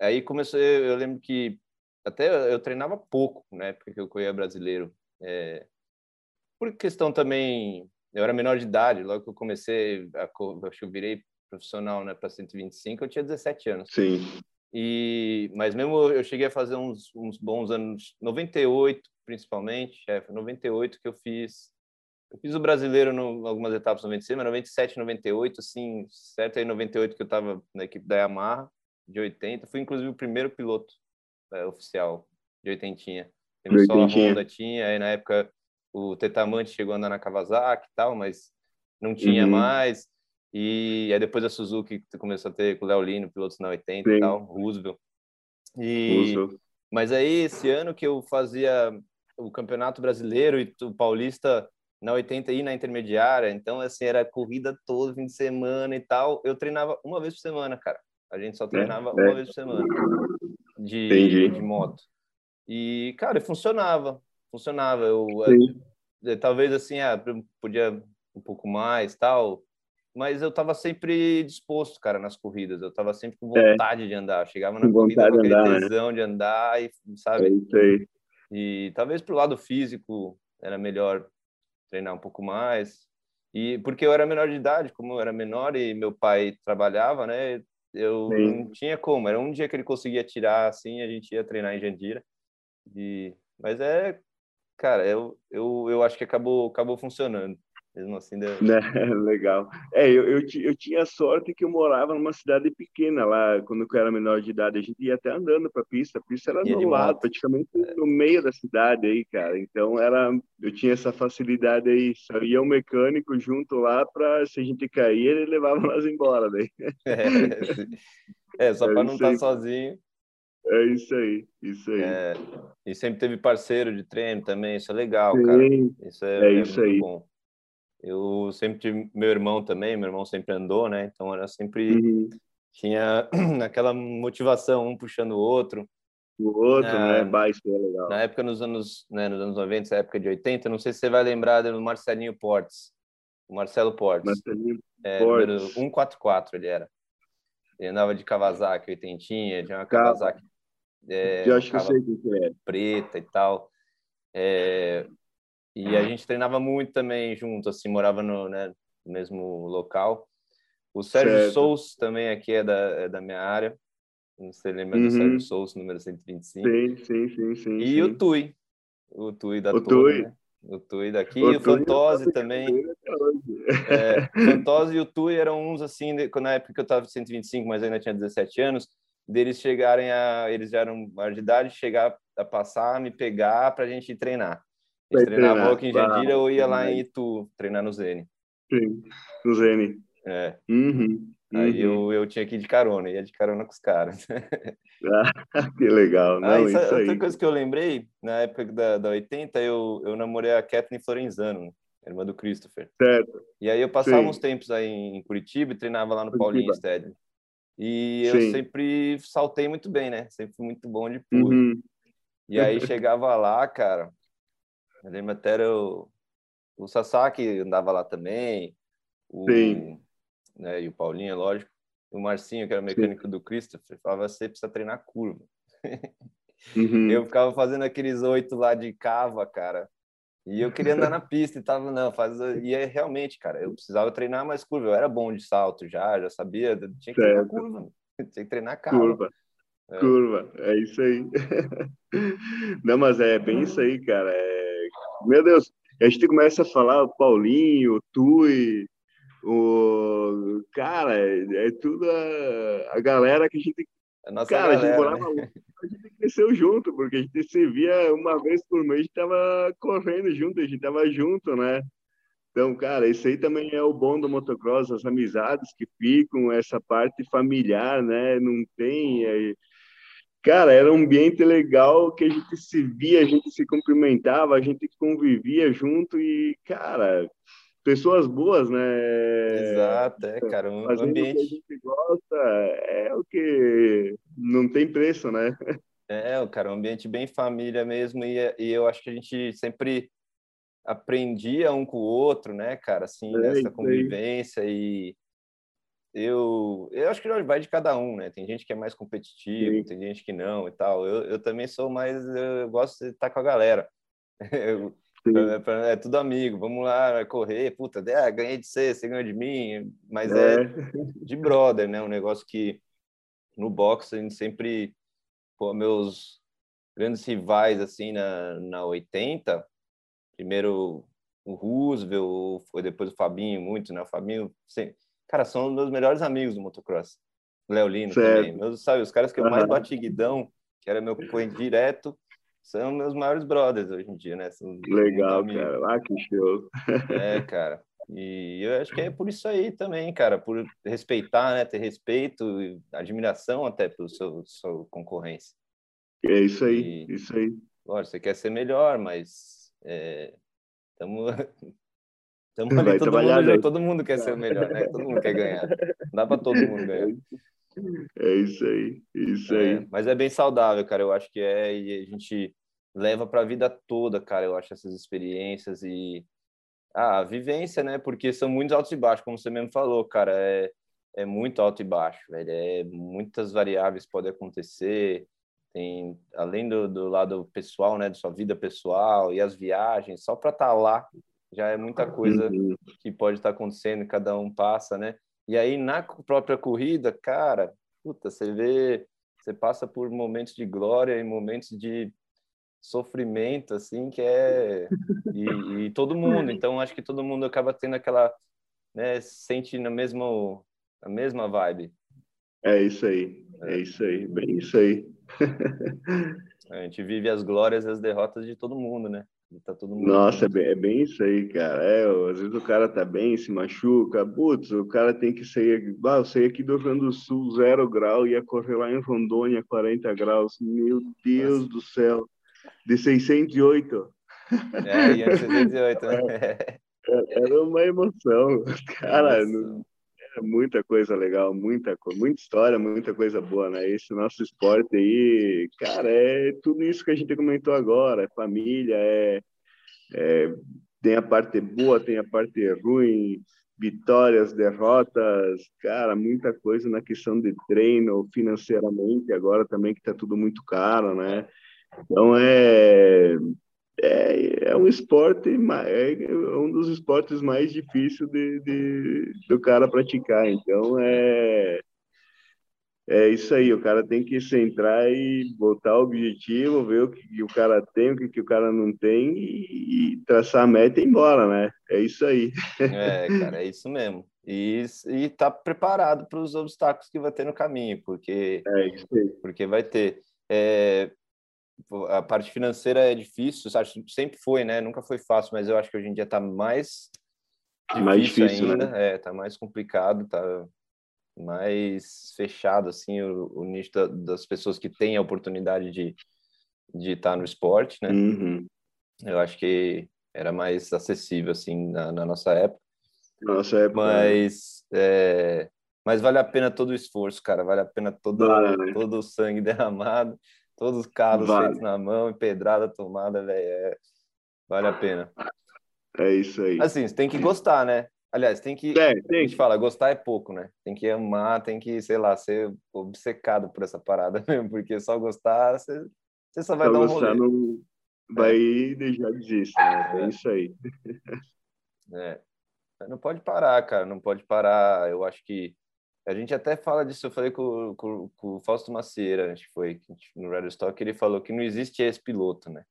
Aí começou, eu, lembro que até eu treinava pouco, né? Porque eu corria brasileiro. É, por questão também, eu era menor de idade, logo que eu comecei, a, acho que eu virei profissional, né, para 125, eu tinha 17 anos. Sim. E, mas mesmo eu cheguei a fazer uns, uns bons anos, 98 principalmente, chefe, 98 que eu fiz eu fiz o brasileiro em algumas etapas 96, mas 97, 98, assim, certo aí 98 que eu estava na equipe da Yamaha, de 80, fui inclusive o primeiro piloto é, oficial de 80. Teve só a Honda tinha, aí na época o Tetamante chegou a andar na Kawasaki e tal, mas não tinha uhum. mais. E aí depois a Suzuki começou a ter com o Léo Lino, pilotos na 80 Sim. e tal, Roosevelt. E, Roosevelt. Mas aí esse ano que eu fazia o Campeonato Brasileiro e o Paulista na 80 e na intermediária, então assim era corrida todo fim de semana e tal. Eu treinava uma vez por semana, cara. A gente só é, treinava é, uma é. vez por semana de, de moto. E cara, funcionava, funcionava. Eu, eu, eu talvez assim, ah, podia um pouco mais, tal, mas eu estava sempre disposto, cara, nas corridas. Eu estava sempre com é. vontade é. de andar. Eu chegava na com corrida com aquele andar, né? tesão né? de andar e, sabe? É. E talvez pro lado físico era melhor treinar um pouco mais. E porque eu era menor de idade, como eu era menor e meu pai trabalhava, né? Eu Sim. não tinha como. Era um dia que ele conseguia tirar assim, a gente ia treinar em Jandira. E mas é, cara, eu eu, eu acho que acabou acabou funcionando. Mesmo assim, deu... né? Legal. É, eu, eu, eu, tinha sorte que eu morava numa cidade pequena lá, quando eu era menor de idade. A gente ia até andando para a pista. A pista era do lado, praticamente é. no meio da cidade aí, cara. Então, era, eu tinha essa facilidade aí. Só ia um mecânico junto lá para, se a gente cair, ele levava nós embora daí. É, é só para não estar tá sozinho. É isso aí, isso aí. É, e sempre teve parceiro de treino também, isso é legal, Sim, cara. Isso é, é, é isso aí. bom. Eu sempre meu irmão também, meu irmão sempre andou, né? Então era sempre uhum. tinha aquela motivação, um puxando o outro. O outro, né? Baixo, é legal. Na época nos anos, né, nos anos 90, época de 80, não sei se você vai lembrar do Marcelinho Portes. O Marcelo Portes. Marcelinho é, Portes. 144 ele era. Ele andava de Kawasaki, oitentinha, tinha uma Kawasaki. É, eu acho que eu sei que é. Preta e tal. É, e a gente treinava muito também junto, assim, morava no, né, mesmo local. O Sérgio certo. Souza também aqui é da, é da minha área. Não sei, lembra uhum. do Sérgio Souza, número 125. Sim, sim, sim, sim. E sim. o Tui. O Tui da o Tui. Né? O Tui daqui. O e o Fantose também. É, o Fantose e o Tui eram uns, assim, de, na época que eu estava 125, mas ainda tinha 17 anos, deles chegarem a... Eles já eram maior de idade, chegar a passar, me pegar para a gente treinar. Eles treinavam aqui em Jandira ou ia lá em Itu treinar no Zene. Sim, no Zene. É. Uhum, Aí eu, eu tinha que ir de carona, ia de carona com os caras. Ah, que legal, não, ah, isso, Outra coisa que eu lembrei, na época da, da 80, eu, eu namorei a Kathleen Florenzano, irmã do Christopher. Certo. E aí eu passava Sim. uns tempos aí em Curitiba e treinava lá no Curitiba. Paulinho Stadium. E eu Sim. sempre saltei muito bem, né? Sempre fui muito bom de pulo. Uhum. E aí chegava lá, cara, até era o, o Sasaki andava lá também, o, Sim. Né, e o Paulinho, é lógico. O Marcinho, que era mecânico Sim. do Christopher, falava: você precisa treinar curva. Uhum. Eu ficava fazendo aqueles oito lá de cava, cara. E eu queria andar na pista e tava, não, faz. E é realmente, cara, eu precisava treinar mais curva. Eu era bom de salto já, já sabia, tinha que treinar curva, tinha que treinar cava. Curva. É. Curva, é isso aí. Não, mas é bem isso aí, cara. É meu Deus, a gente começa a falar o Paulinho, o Tui, o cara, é, tudo a, a, galera que a gente. A cara, galera, a gente morava né? a gente cresceu junto, porque a gente se via uma vez por mês, a gente tava correndo junto, a gente tava junto, né? Então, cara, isso aí também é o bom do motocross, as amizades que ficam, essa parte familiar, né? Não tem. É, cara, era um ambiente legal que a gente se via, a gente se cumprimentava, a gente convivia junto e, cara, pessoas boas, né? Exato, é, cara, um Fazendo ambiente... o que a gente gosta é o que não tem preço, né? É, cara, um ambiente bem família mesmo e, e eu acho que a gente sempre aprendia um com o outro, né, cara, assim, é, nessa convivência e eu, eu acho que vai de cada um, né? Tem gente que é mais competitivo, Sim. tem gente que não e tal. Eu, eu também sou mais, eu gosto de estar com a galera. Eu, É, é, tudo amigo, vamos lá, correr, puta, ah, ganhei de você, você ganhou de mim, mas é. é de brother, né? Um negócio que no boxe a gente sempre, pô, meus grandes rivais assim na, na 80, primeiro o Roosevelt, foi depois o Fabinho, muito, né? O Fabinho, sempre, cara, são meus melhores amigos do motocross. Léo Lino também. Meus, sabe, os caras que eu mais bati guidão, que era meu companheiro direto, são meus maiores brothers hoje em dia, né? São Legal, cara. Ah, que show. É, cara. E eu acho que é por isso aí também, cara, por respeitar, né? Ter respeito, admiração até pelo seu, seu concorrência. É isso aí, e, isso aí. Lógico, você quer ser melhor, mas estamos é, Estamos ali, todo mundo, todo mundo quer ser o melhor, né? Todo mundo quer ganhar. Não dá para todo mundo ganhar. É isso aí, isso é, aí. Mas é bem saudável, cara. Eu acho que é e a gente leva para a vida toda, cara. Eu acho essas experiências e ah, a vivência, né? Porque são muitos altos e baixos, como você mesmo falou, cara. É, é muito alto e baixo, velho. É muitas variáveis podem acontecer. Tem além do, do lado pessoal, né? Da sua vida pessoal e as viagens, só para estar tá lá já é muita coisa uhum. que pode estar tá acontecendo, cada um passa, né? E aí na própria corrida, cara, puta, você vê, você passa por momentos de glória e momentos de sofrimento, assim, que é e, e todo mundo. Então acho que todo mundo acaba tendo aquela, né, sente na mesma a mesma vibe. É isso aí, é, é isso aí, bem isso aí. a gente vive as glórias e as derrotas de todo mundo, né? Tá todo mundo Nossa, é bem, é bem, isso aí, cara. É, às vezes o cara tá bem, se machuca, putz, o cara tem que sair. Ah, eu saí aqui do Rio Grande do Sul, zero grau, ia correr lá em Rondônia, 40 graus. Meu Deus Nossa. do céu. De 608. É, ia de 608, né? É, era uma emoção. Cara, não, muita coisa legal, muita, muita história, muita coisa boa, né? Esse nosso esporte aí, cara, é tudo isso que a gente comentou agora, é família, é, é tem a parte boa, tem a parte ruim, vitórias, derrotas, cara, muita coisa na questão de treino, financeiramente, agora também que tá tudo muito caro, né? Então é é, é um esporte, é um dos esportes mais difíceis de, de, do cara praticar. Então, é, é isso aí. O cara tem que centrar e botar o objetivo, ver o que, o cara tem, o que, que o cara não tem e, e, traçar a meta e ir embora, né? É isso aí. É, cara, é isso mesmo. E, e tá preparado para os obstáculos que vai ter no caminho, porque, é porque vai ter. É, a parte financeira é difícil, sabe? sempre foi, né? Nunca foi fácil, mas eu acho que hoje em dia está mais difícil, mais difícil ainda, né? é, tá mais complicado, tá mais fechado assim o, o nicho da, das pessoas que têm a oportunidade de de estar tá no esporte, né? Uhum. Eu acho que era mais acessível assim na, na nossa época. Nossa época. Mas é, mas vale a pena todo o esforço, cara. Vale a pena todo vale, né? todo o sangue derramado Todos os carros vale. feitos na mão, pedrada tomada, velho. É... Vale a pena. É isso aí. Assim, você tem que gostar, né? Aliás, tem que. É, tem. A gente fala, gostar é pouco, né? Tem que amar, tem que, sei lá, ser obcecado por essa parada mesmo, porque só gostar, você, você só vai só dar um rolê. Não vai é. deixar de existir, né? É isso aí. É. Não pode parar, cara, não pode parar. Eu acho que a gente até fala disso, eu falei com, com, com o Fausto Macieira, acho que foi no Radio Stock, ele falou que não existe ex-piloto, né?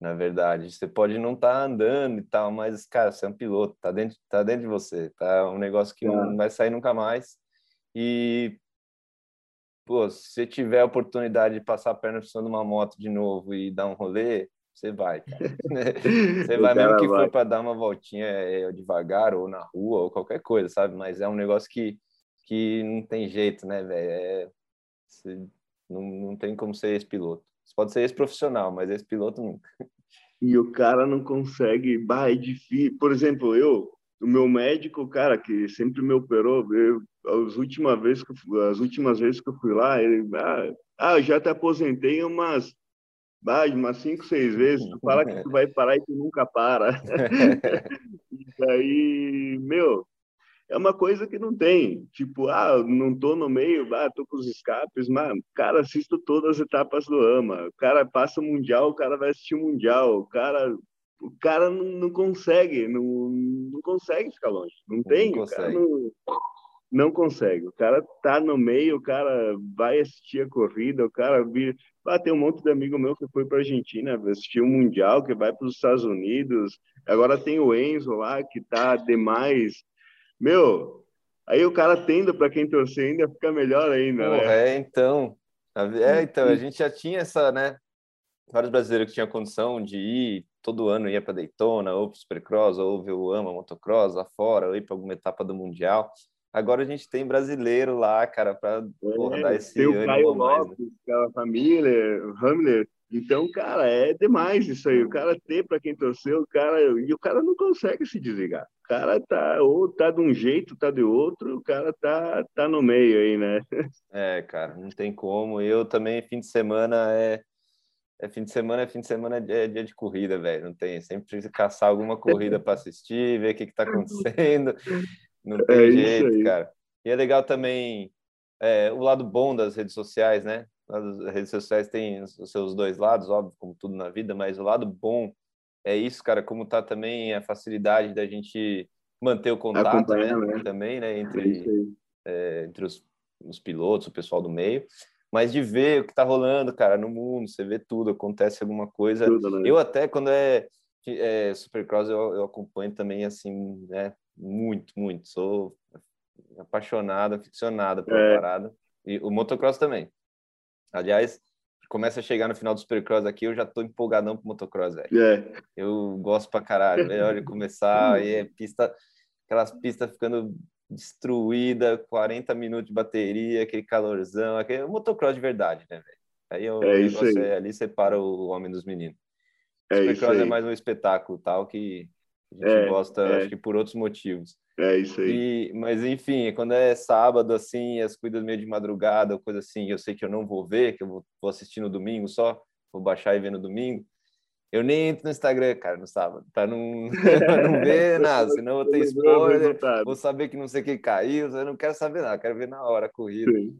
Na verdade, você pode não estar tá andando e tal, mas, cara, você é um piloto, tá dentro, tá dentro de você, tá um negócio que não vai sair nunca mais. E, pô, se você tiver a oportunidade de passar a perna por cima de uma moto de novo e dar um rolê, você vai, cara. Você vai mesmo que for para dar uma voltinha é, devagar ou na rua ou qualquer coisa, sabe? Mas é um negócio que que não tem jeito, né, velho? É, não, não tem como ser ex-piloto. Você pode ser ex-profissional, mas ex-piloto nunca. E o cara não consegue, bah, é difícil. Por exemplo, eu, o meu médico, cara, que sempre me operou, eu, as últimas vezes que eu, as últimas vezes que eu fui lá, ele, ah, ah já te aposentei umas bah, umas cinco, seis vezes, tu fala que tu vai parar e tu nunca para. e daí, meu, é uma coisa que não tem. Tipo, ah, não tô no meio, ah, tô com os escapes, mas, cara, assisto todas as etapas do AMA. O cara passa o Mundial, o cara vai assistir o Mundial. O cara, o cara não, não consegue, não, não consegue ficar longe. Não tem, Não o cara consegue. não, não consegue. O cara tá no meio, o cara vai assistir a corrida, o cara vira. Ah, tem um monte de amigo meu que foi para Argentina assistir o Mundial, que vai para os Estados Unidos. Agora tem o Enzo lá, que tá demais. Meu, aí o cara tendo para quem torcer ainda fica melhor ainda, Porra, né? é, então. É, então, a gente já tinha essa, né? Vários brasileiros que tinham condição de ir, todo ano ia para Daytona, ou para Supercross, ou ver o AMA Motocross lá fora, ou ir para alguma etapa do Mundial. Agora a gente tem brasileiro lá, cara, para É, dar esse tem o Caio a mais, né? Lopes, aquela família, Hamler. Então, cara, é demais isso aí. O cara ter para quem torceu, o cara e o cara não consegue se desligar. O cara tá ou tá de um jeito, tá de outro, o cara tá tá no meio aí, né? É, cara, não tem como. Eu também, fim de semana é. É fim de semana, é fim de semana é dia de corrida, velho. Não tem. Sempre precisa caçar alguma corrida para assistir, ver o que, que tá acontecendo. Não tem É jeito, cara. E é legal também é, o lado bom das redes sociais, né? As redes sociais têm os seus dois lados, óbvio, como tudo na vida, mas o lado bom é isso, cara, como tá também a facilidade da gente manter o contato, né? Né? Também, né? É Entre, aí. é, entre os, os pilotos, o pessoal do meio, mas de ver o que tá rolando, cara, no mundo, você vê tudo, acontece alguma coisa. Tudo, né? Eu até, quando é, é Supercross, eu, eu acompanho também, assim, né? Muito, muito. Sou apaixonado, aficionado pela É. parada. E o motocross também. Aliás, começa a chegar no final do Supercross aqui, eu já tô empolgadão pro motocross, velho. É, Eu gosto pra caralho. velho. Olha, começar aí é pista, aquelas pistas ficando destruída, 40 minutos de bateria, aquele calorzão, aquele motocross de verdade, né, velho? Aí o É isso negócio aí. é ali separa o homem dos meninos. é isso Supercross é mais um espetáculo, tal, que a gente É, gosta, é. acho que por outros motivos. É isso aí. E, mas enfim, quando é sábado assim, as cuidas meio de madrugada, ou coisa assim, eu sei que eu não vou ver, que eu vou, vou assistir no domingo só, vou baixar e ver no domingo. Eu nem entro no Instagram, cara, no sábado, pra não, pra não ver nada, senão eu vou ter o spoiler, vou saber que não sei quem caiu, eu não quero saber nada, quero ver na hora a corrida. Sim.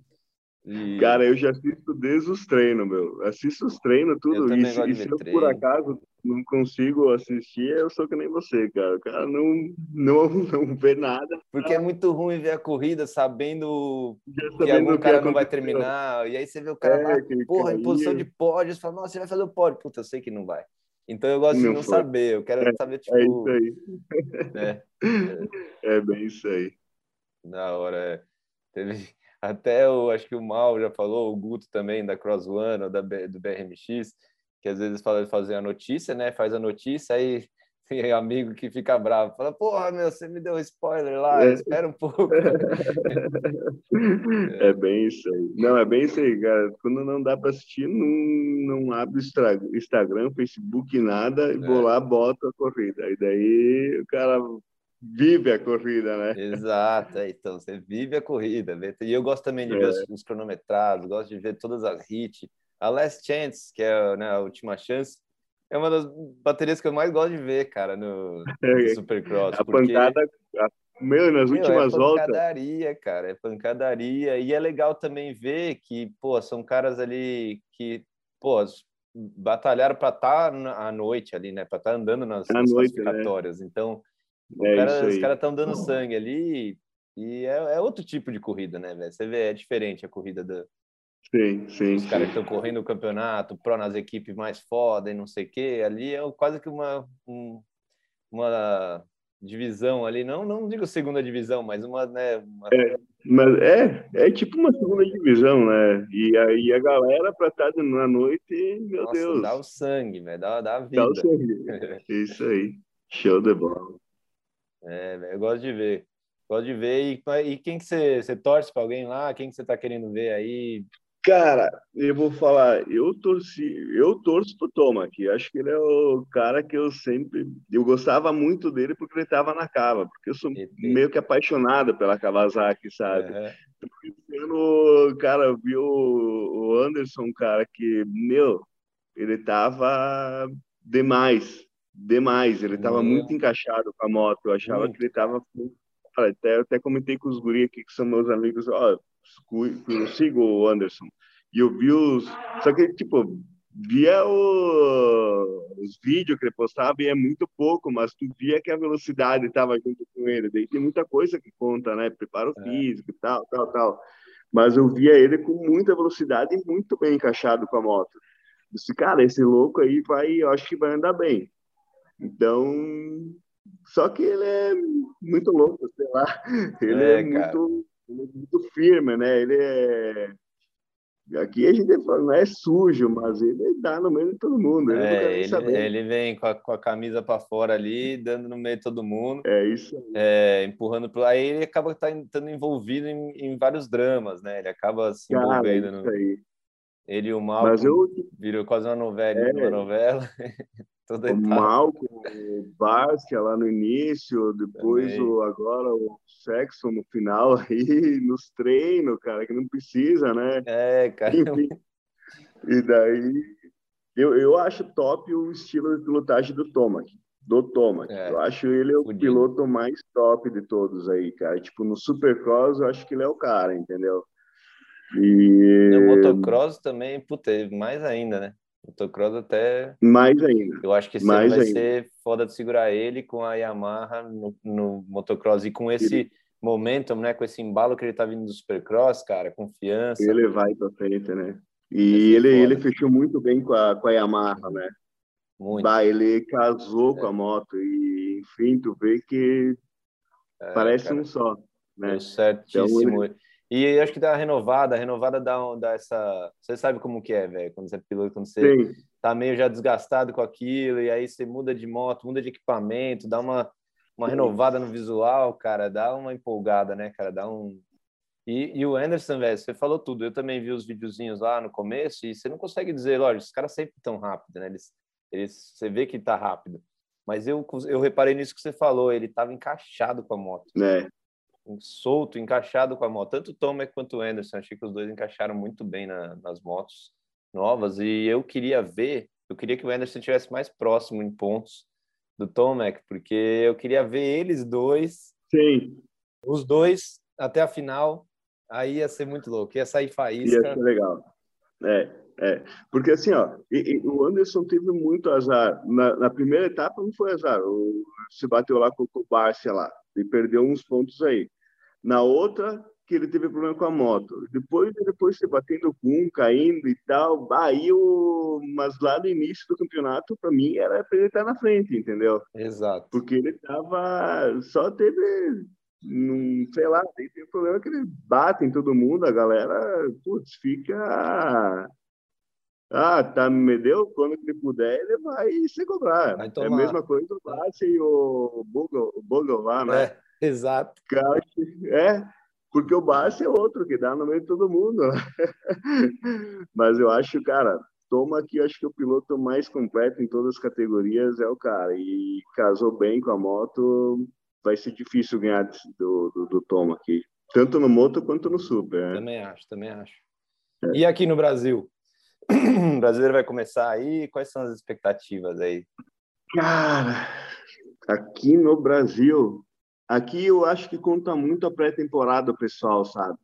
E- Cara, eu já assisto desde os treinos, meu. Assisto os treinos, tudo isso. gosto E se eu, treino. por acaso, não consigo assistir, eu sou que nem você, cara. O cara não, não, não vê nada, Porque é muito ruim ver a corrida sabendo já que algum o que cara não vai terminar, e aí você vê o cara lá É, que ele porra, em posição de pódio, você fala, nossa, você vai fazer o pódio. Puta, eu sei que não vai. Então eu gosto de Não não foi. saber, eu quero saber, tipo, É isso aí. né, É bem isso aí. na hora. é. Teve até o, acho que o Mal já falou, o Guto também, da Cross One, ou da, do BRMX, que às vezes fala de fazer a notícia, né, faz a notícia, aí tem amigo que fica bravo, fala, porra, meu, você me deu spoiler lá, É. espera um pouco. É bem isso aí. Não, é bem isso aí, cara. Quando não dá para assistir, não, não abre Instagram, Facebook, nada, e vou É. lá, boto a corrida. E daí o cara vive a corrida, né? Exato, é, então você vive a corrida, vê- e eu gosto também de É. ver os, os cronometrados, gosto de ver todas as hits. A Last Chance, que é né, a última chance, é uma das baterias que eu mais gosto de ver, cara, no, no Supercross. A porque, pancada, a- meu, nas meu, últimas é voltas, pancadaria, cara, é pancadaria. E é legal também ver que, pô, são caras ali que, pô, batalharam para estar à noite ali, né? Para estar andando nas, À nas noite, né? classificatórias. Então, o É cara- os caras estão dando sangue ali e é, é outro tipo de corrida, né, velho? Você vê, é diferente a corrida do- sim, sim, dos caras que estão correndo o campeonato, pro nas equipes mais foda e não sei o quê. Ali é quase que uma, um- uma divisão ali, não, não digo segunda divisão, mas uma, né, uma- Mas é, é tipo uma segunda divisão, né? E aí a galera para estar na noite, meu nossa, Deus, dá o sangue, velho, dá, dá a dá o vida. sangue. Isso aí. Show de bola. É, eu gosto de ver. Gosto de ver. E, e quem que você, você torce para alguém lá? Quem que você tá querendo ver aí? Cara, eu vou falar, eu torci, eu torço pro Toma, que acho que ele é o cara que eu sempre, eu gostava muito dele porque ele estava na cava, porque eu sou ET. meio que apaixonado pela Kawasaki, sabe? Aham. Esse ano, cara, viu o Anderson, cara, que, meu, ele tava demais, demais, ele tava Meu. muito encaixado com a moto, eu achava que ele tava, cara, até, eu até comentei com os guri aqui, que são meus amigos, ó, eu sigo o Anderson, e eu vi os, só que, tipo, via o, os vídeos que ele postava e é muito pouco, mas tu via que a velocidade estava junto com ele. Daí tem muita coisa que conta, né? Preparo é. físico, tal, tal, tal. Mas eu via ele com muita velocidade e muito bem encaixado com a moto. Disse, cara, esse louco aí vai, eu acho que vai andar bem. Então, só que ele é muito louco, sei lá. Ele é, é muito, muito firme, né? Ele é Aqui a gente fala, não é sujo, mas ele dá no meio de todo mundo. Ele, é, ele, ele, vem com a, com a camisa para fora ali, dando no meio de todo mundo. É isso. É, empurrando para aí ele acaba tá estando envolvido em, em, vários dramas, né? Ele acaba se envolvendo. Cara, no... Ele e o Malcolm eu... virou quase uma novela, é. uma novela. o Malcolm, o Basque lá no início, depois o, agora o Sexo no final aí, nos treinos, cara, que não precisa, né? É, cara. Enfim, e daí, eu, eu acho top o estilo de pilotagem do Tomac, do Tomac. É, eu acho ele o piloto mais top de todos aí, cara. Tipo, no Supercross, eu acho que ele é o cara, entendeu? E... No motocross também, puta, mais ainda, né? Motocross até. Mais ainda. Eu acho que esse vai ainda. ser foda de segurar ele com a Yamaha no, no motocross e com esse ele... momentum, né? Com esse embalo que ele tá vindo do Supercross, cara, confiança. Ele vai pra frente, né? E ele, ele fechou muito bem com a, com a Yamaha, né? Muito. Bah, ele casou é. com a moto e, enfim, tu vê que é, parece cara, um só. Né? Deu certíssimo. Então, ele... E acho que dá uma renovada, a renovada dá, dá essa. Você sabe como que é, velho? Quando você é piloto, quando você Sim. tá meio já desgastado com aquilo, e aí você muda de moto, muda de equipamento, dá uma, uma renovada no visual, cara, dá uma empolgada, né, cara? Dá um. E, e o Anderson, velho, você falou tudo. Eu também vi os videozinhos lá no começo, e você não consegue dizer, lógico, os caras sempre tão rápido, né? Eles, eles, você vê que tá rápido. Mas eu, eu reparei nisso que você falou, ele tava encaixado com a moto. É solto, encaixado com a moto. Tanto o Tomek quanto o Anderson, achei que os dois encaixaram muito bem na, nas motos novas. E eu queria ver, eu queria que o Anderson estivesse mais próximo em pontos do Tomek, porque eu queria ver eles dois, Sim. os dois até a final. Aí ia ser muito louco, ia sair faísca. Ia ser legal. É, é. Porque assim, ó, e, e o Anderson teve muito azar. Na, na, primeira etapa não foi azar, o, se bateu lá com o Barcia lá e perdeu uns pontos aí. Na outra, que ele teve problema com a moto. Depois, depois se batendo com um, caindo e tal. Aí, mas lá no início do campeonato, para mim, era para ele estar na frente, entendeu? Exato. Porque ele tava. Só teve. Num, sei lá, tem, tem um problema que ele bate em todo mundo, a galera, putz, fica. Ah, tá, me deu? Quando ele puder, ele vai se cobrar. Vai é a mesma coisa o Bate e o lá, né? É. Exato. É, porque o Barça é outro que dá no meio de todo mundo. Mas eu acho, cara, toma aqui, acho que o piloto mais completo em todas as categorias é o cara. E casou bem com a moto, vai ser difícil ganhar do, do, do Toma aqui. Tanto no moto quanto no super. Né? Também acho, também acho. É. E aqui no Brasil? O brasileiro vai começar aí? Quais são as expectativas aí? Cara, aqui no Brasil, Aqui eu acho que conta muito a pré-temporada, pessoal, sabe?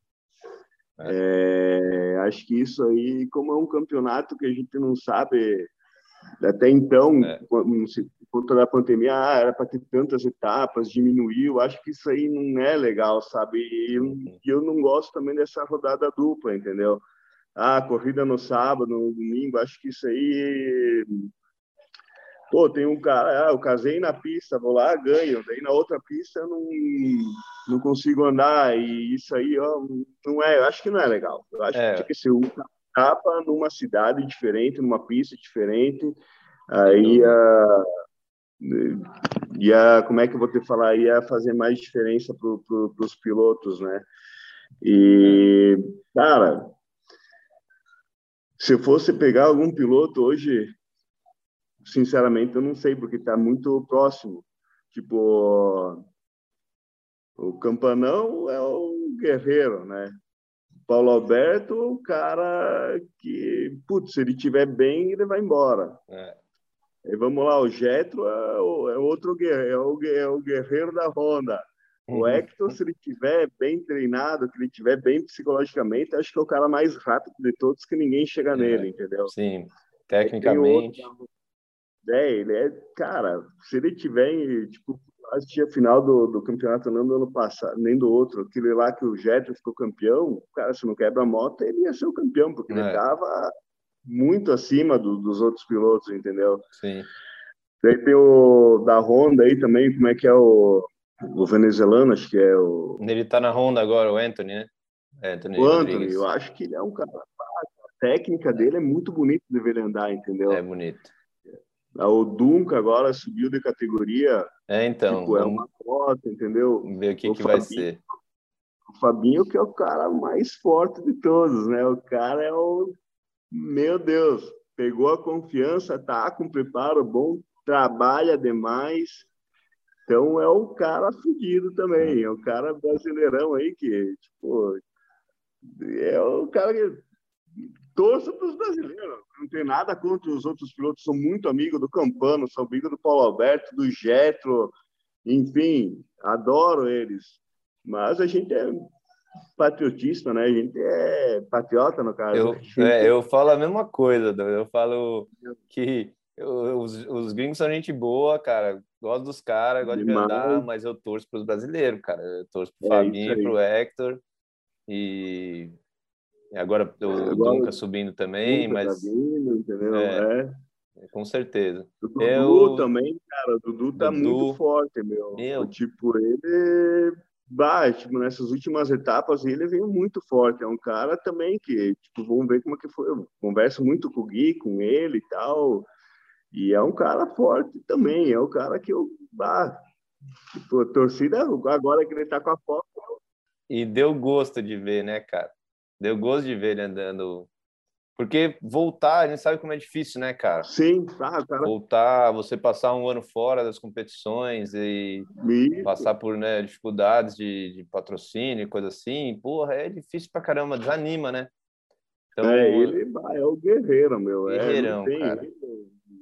É. É, acho que isso aí, como é um campeonato que a gente não sabe até então, é. por toda a pandemia, ah, era para ter tantas etapas, diminuiu. Acho que isso aí não é legal, sabe? E eu, uhum. eu não gosto também dessa rodada dupla, entendeu? Ah, corrida no sábado, no domingo, acho que isso aí Pô, tem um cara, ah, eu casei na pista, vou lá, ganho. Daí na outra pista eu não, não consigo andar. E isso aí, ó, não é, eu acho que não é legal. Eu acho é. que tinha que ser uma etapa numa cidade diferente, numa pista diferente. Aí ia, ia, como é que eu vou te falar? Ia fazer mais diferença para pro, os pilotos, né? E, cara, se eu fosse pegar algum piloto hoje sinceramente, eu não sei, porque está muito próximo. Tipo, o Campanão é o guerreiro, né? Paulo Alberto, o cara que, putz, se ele estiver bem, ele vai embora. É. E vamos lá, o Getro é, o, é outro guerreiro, é o, é o guerreiro da Honda. O uhum. Hector, se ele estiver bem treinado, que ele estiver bem psicologicamente, acho que é o cara mais rápido de todos, que ninguém chega é, nele, entendeu? Sim. Tecnicamente. É, ele é, cara, se ele tiver, tipo, assistir a final do, do campeonato não do ano passado, nem do outro, aquele lá que o Jetro ficou campeão, cara, se não quebra a moto, ele ia ser o campeão, porque é. ele tava muito acima do, dos outros pilotos, entendeu? Sim. Daí tem o da Honda aí também, como é que é o, o venezuelano, acho que é o... Ele tá na Honda agora, o Anthony, né? Anthony o Anthony, Rodrigues. eu acho que ele é um cara... A técnica dele é muito bonito de ver ele andar, entendeu? É bonito. O Dunca agora subiu de categoria. É, então. Tipo, é uma cota, entendeu? Ver o que, o que Fabinho, vai ser. O Fabinho, que é o cara mais forte de todos, né? O cara é o. Meu Deus, pegou a confiança, tá com preparo bom, trabalha demais. Então é um cara fudido também, é um cara brasileirão aí que, tipo, é o cara que torço para os brasileiros. Não tem nada contra os outros pilotos. Sou muito amigo do Campano, sou amigo do Paulo Alberto, do Getro, enfim, adoro eles. Mas a gente é patriotista, né? A gente é patriota, no caso. Eu, é, eu falo a mesma coisa, eu falo que eu, os, os gringos são gente boa, cara. Gosto dos caras, gosto de andar, mas eu torço para os brasileiros, cara. Eu torço para o é Fabinho, para o Hector. E Agora o Agora, Dunca subindo também, Dunca mas. Tá vindo, entendeu? É, é. Com certeza. O Dudu eu... também, cara. O Dudu tá Dudu... muito forte, meu. meu. Tipo, ele. Bah, tipo, nessas últimas etapas ele veio muito forte. É um cara também que, tipo, vamos ver como é que foi. Eu converso muito com o Gui, com ele e tal. E é um cara forte também. É um cara que eu. Bah, tipo, a torcida, agora que ele tá com a foto. E deu gosto de ver, né, cara? Deu gosto de ver ele andando. Porque voltar, a gente sabe como é difícil, né, cara? Sim, tá, cara. Voltar, você passar um ano fora das competições e Isso. passar por né, dificuldades de, de patrocínio e coisa assim, porra, é difícil pra caramba, desanima, né? Então, é, ele é o guerreiro, meu. É, Guerreirão, é, cara.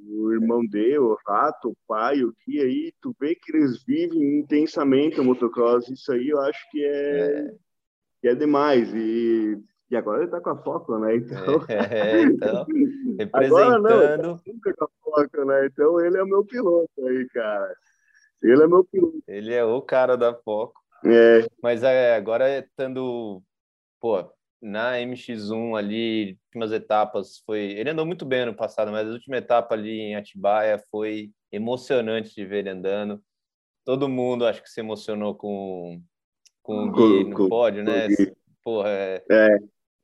o irmão dele, o Rato, o pai, o que aí, tu vê que eles vivem intensamente o motocross. Isso aí eu acho que é, é que é demais. E, e agora ele está com a Foco, né? Então, é, então representando. Agora não, nunca com a Foco, né? Então ele é o meu piloto aí, cara. Ele é meu piloto. Ele é o cara da Foco. É. Mas é, agora estando, pô, na MX1 ali, últimas etapas, foi. Ele andou muito bem no passado, mas a última etapa ali em Atibaia foi emocionante de ver ele andando. Todo mundo acho que se emocionou com com o Gui no pódio, né? Porra, é, é,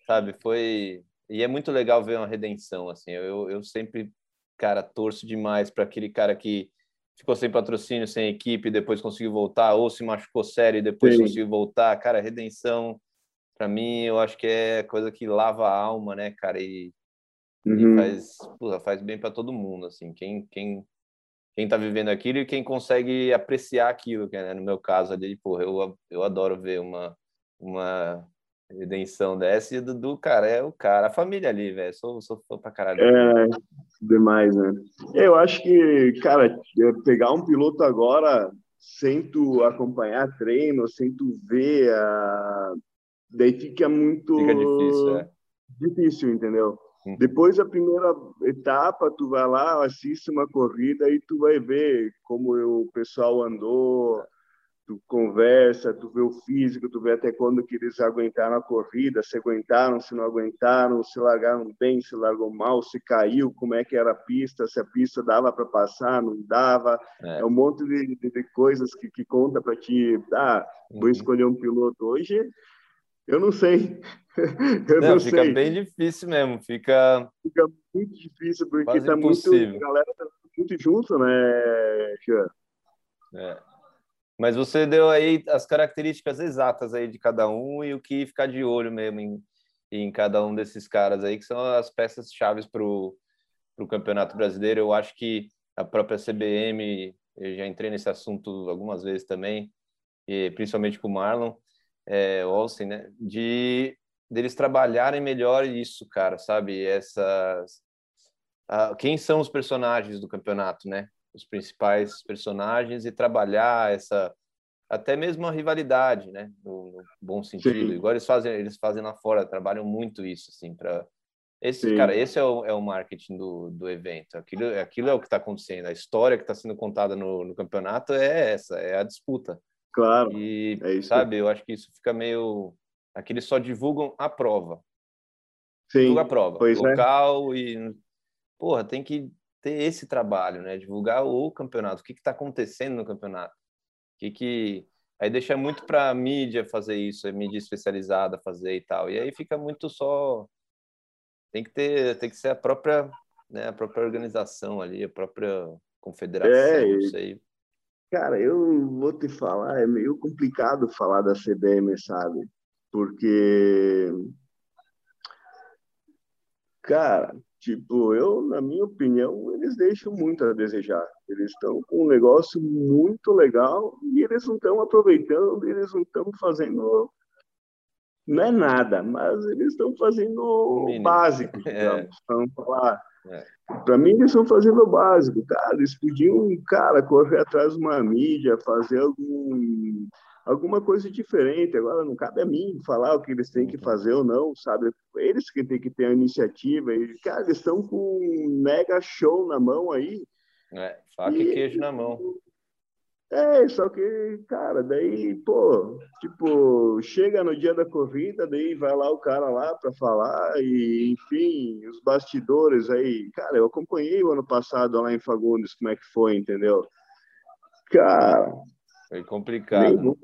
sabe, foi e é muito legal ver uma redenção assim. Eu, eu sempre, cara, torço demais para aquele cara que ficou sem patrocínio, sem equipe, depois conseguiu voltar, ou se machucou sério e depois Sim. conseguiu voltar. Cara, redenção, para mim, eu acho que é coisa que lava a alma, né, cara? E, uhum. e faz, porra, faz bem para todo mundo, assim. Quem, quem quem está vivendo aquilo e quem consegue apreciar aquilo, que né? no meu caso ali, porra, eu, eu adoro ver uma, uma redenção dessa e Dudu, cara, é o cara, a família ali, velho, sou, sou fã pra caralho. É, demais, né? Eu acho que, cara, pegar um piloto agora sem tu acompanhar treino, sem tu ver, a... daí fica muito... Fica difícil, é. Difícil, entendeu? Uhum. Depois da primeira etapa, tu vai lá, assiste uma corrida e tu vai ver como o pessoal andou, tu conversa, tu vê o físico, tu vê até quando que eles aguentaram a corrida, se aguentaram, se não aguentaram, se largaram bem, se largou mal, se caiu, como é que era a pista, se a pista dava para passar, não dava. É, é um monte de, de, de coisas que, que conta para ti, ah, vou uhum. escolher um piloto hoje eu não sei. Eu não, não fica sei. bem difícil mesmo. Fica. Fica muito difícil, porque tá impossível. muito. A galera tá muito junto, né, É. Mas você deu aí as características exatas aí de cada um e o que ficar de olho mesmo em, em cada um desses caras aí, que são as peças chaves para o Campeonato Brasileiro. Eu acho que a própria CBM, eu já entrei nesse assunto algumas vezes também, e principalmente com o Marlon, é, Olsen, né? De deles trabalharem melhor isso, cara, sabe? Essas uh, quem são os personagens do campeonato, né? Os principais personagens e trabalhar essa até mesmo a rivalidade, né? No, no bom sentido. Sim. Igual eles fazem, eles fazem lá fora, trabalham muito isso, assim, para Esse, cara, esse é o, é o marketing do, do evento. Aquilo, aquilo é o que está acontecendo. A história que está sendo contada no, no campeonato é essa, é a disputa. Claro. E, é sabe, eu acho que isso fica meio. Aqui eles só divulgam a prova. Sim. Divulga a prova. Pois é. local é. e. Porra, tem que ter esse trabalho, né? Divulgar o campeonato. O que está acontecendo no campeonato? O que que. Aí deixa muito para mídia fazer isso, a mídia especializada fazer e tal. E aí fica muito só. Tem que ter, tem que ser a própria, né, a própria organização ali, a própria confederação, é, não sei. Cara, eu vou te falar, é meio complicado falar da CBM, sabe? Porque, cara, tipo, eu, na minha opinião, eles deixam muito a desejar. Eles estão com um negócio muito legal e eles não estão aproveitando, eles não estão fazendo. Não é nada, mas eles estão fazendo o básico, digamos. É. Vamos falar é. Para mim, eles estão fazendo o básico, cara. Eles podiam, cara, correr atrás de uma mídia, fazer algum, alguma coisa diferente. Agora, não cabe a mim falar o que eles têm que uhum. fazer ou não, sabe? Eles que têm que ter a iniciativa. E, cara, eles estão com um mega show na mão aí. É, faca e, e queijo na mão. É, só que, cara, daí, pô, tipo, chega no dia da corrida, daí vai lá o cara lá para falar, e enfim, os bastidores aí. Cara, eu acompanhei o ano passado lá em Fagundes como é que foi, entendeu? Cara. Foi complicado.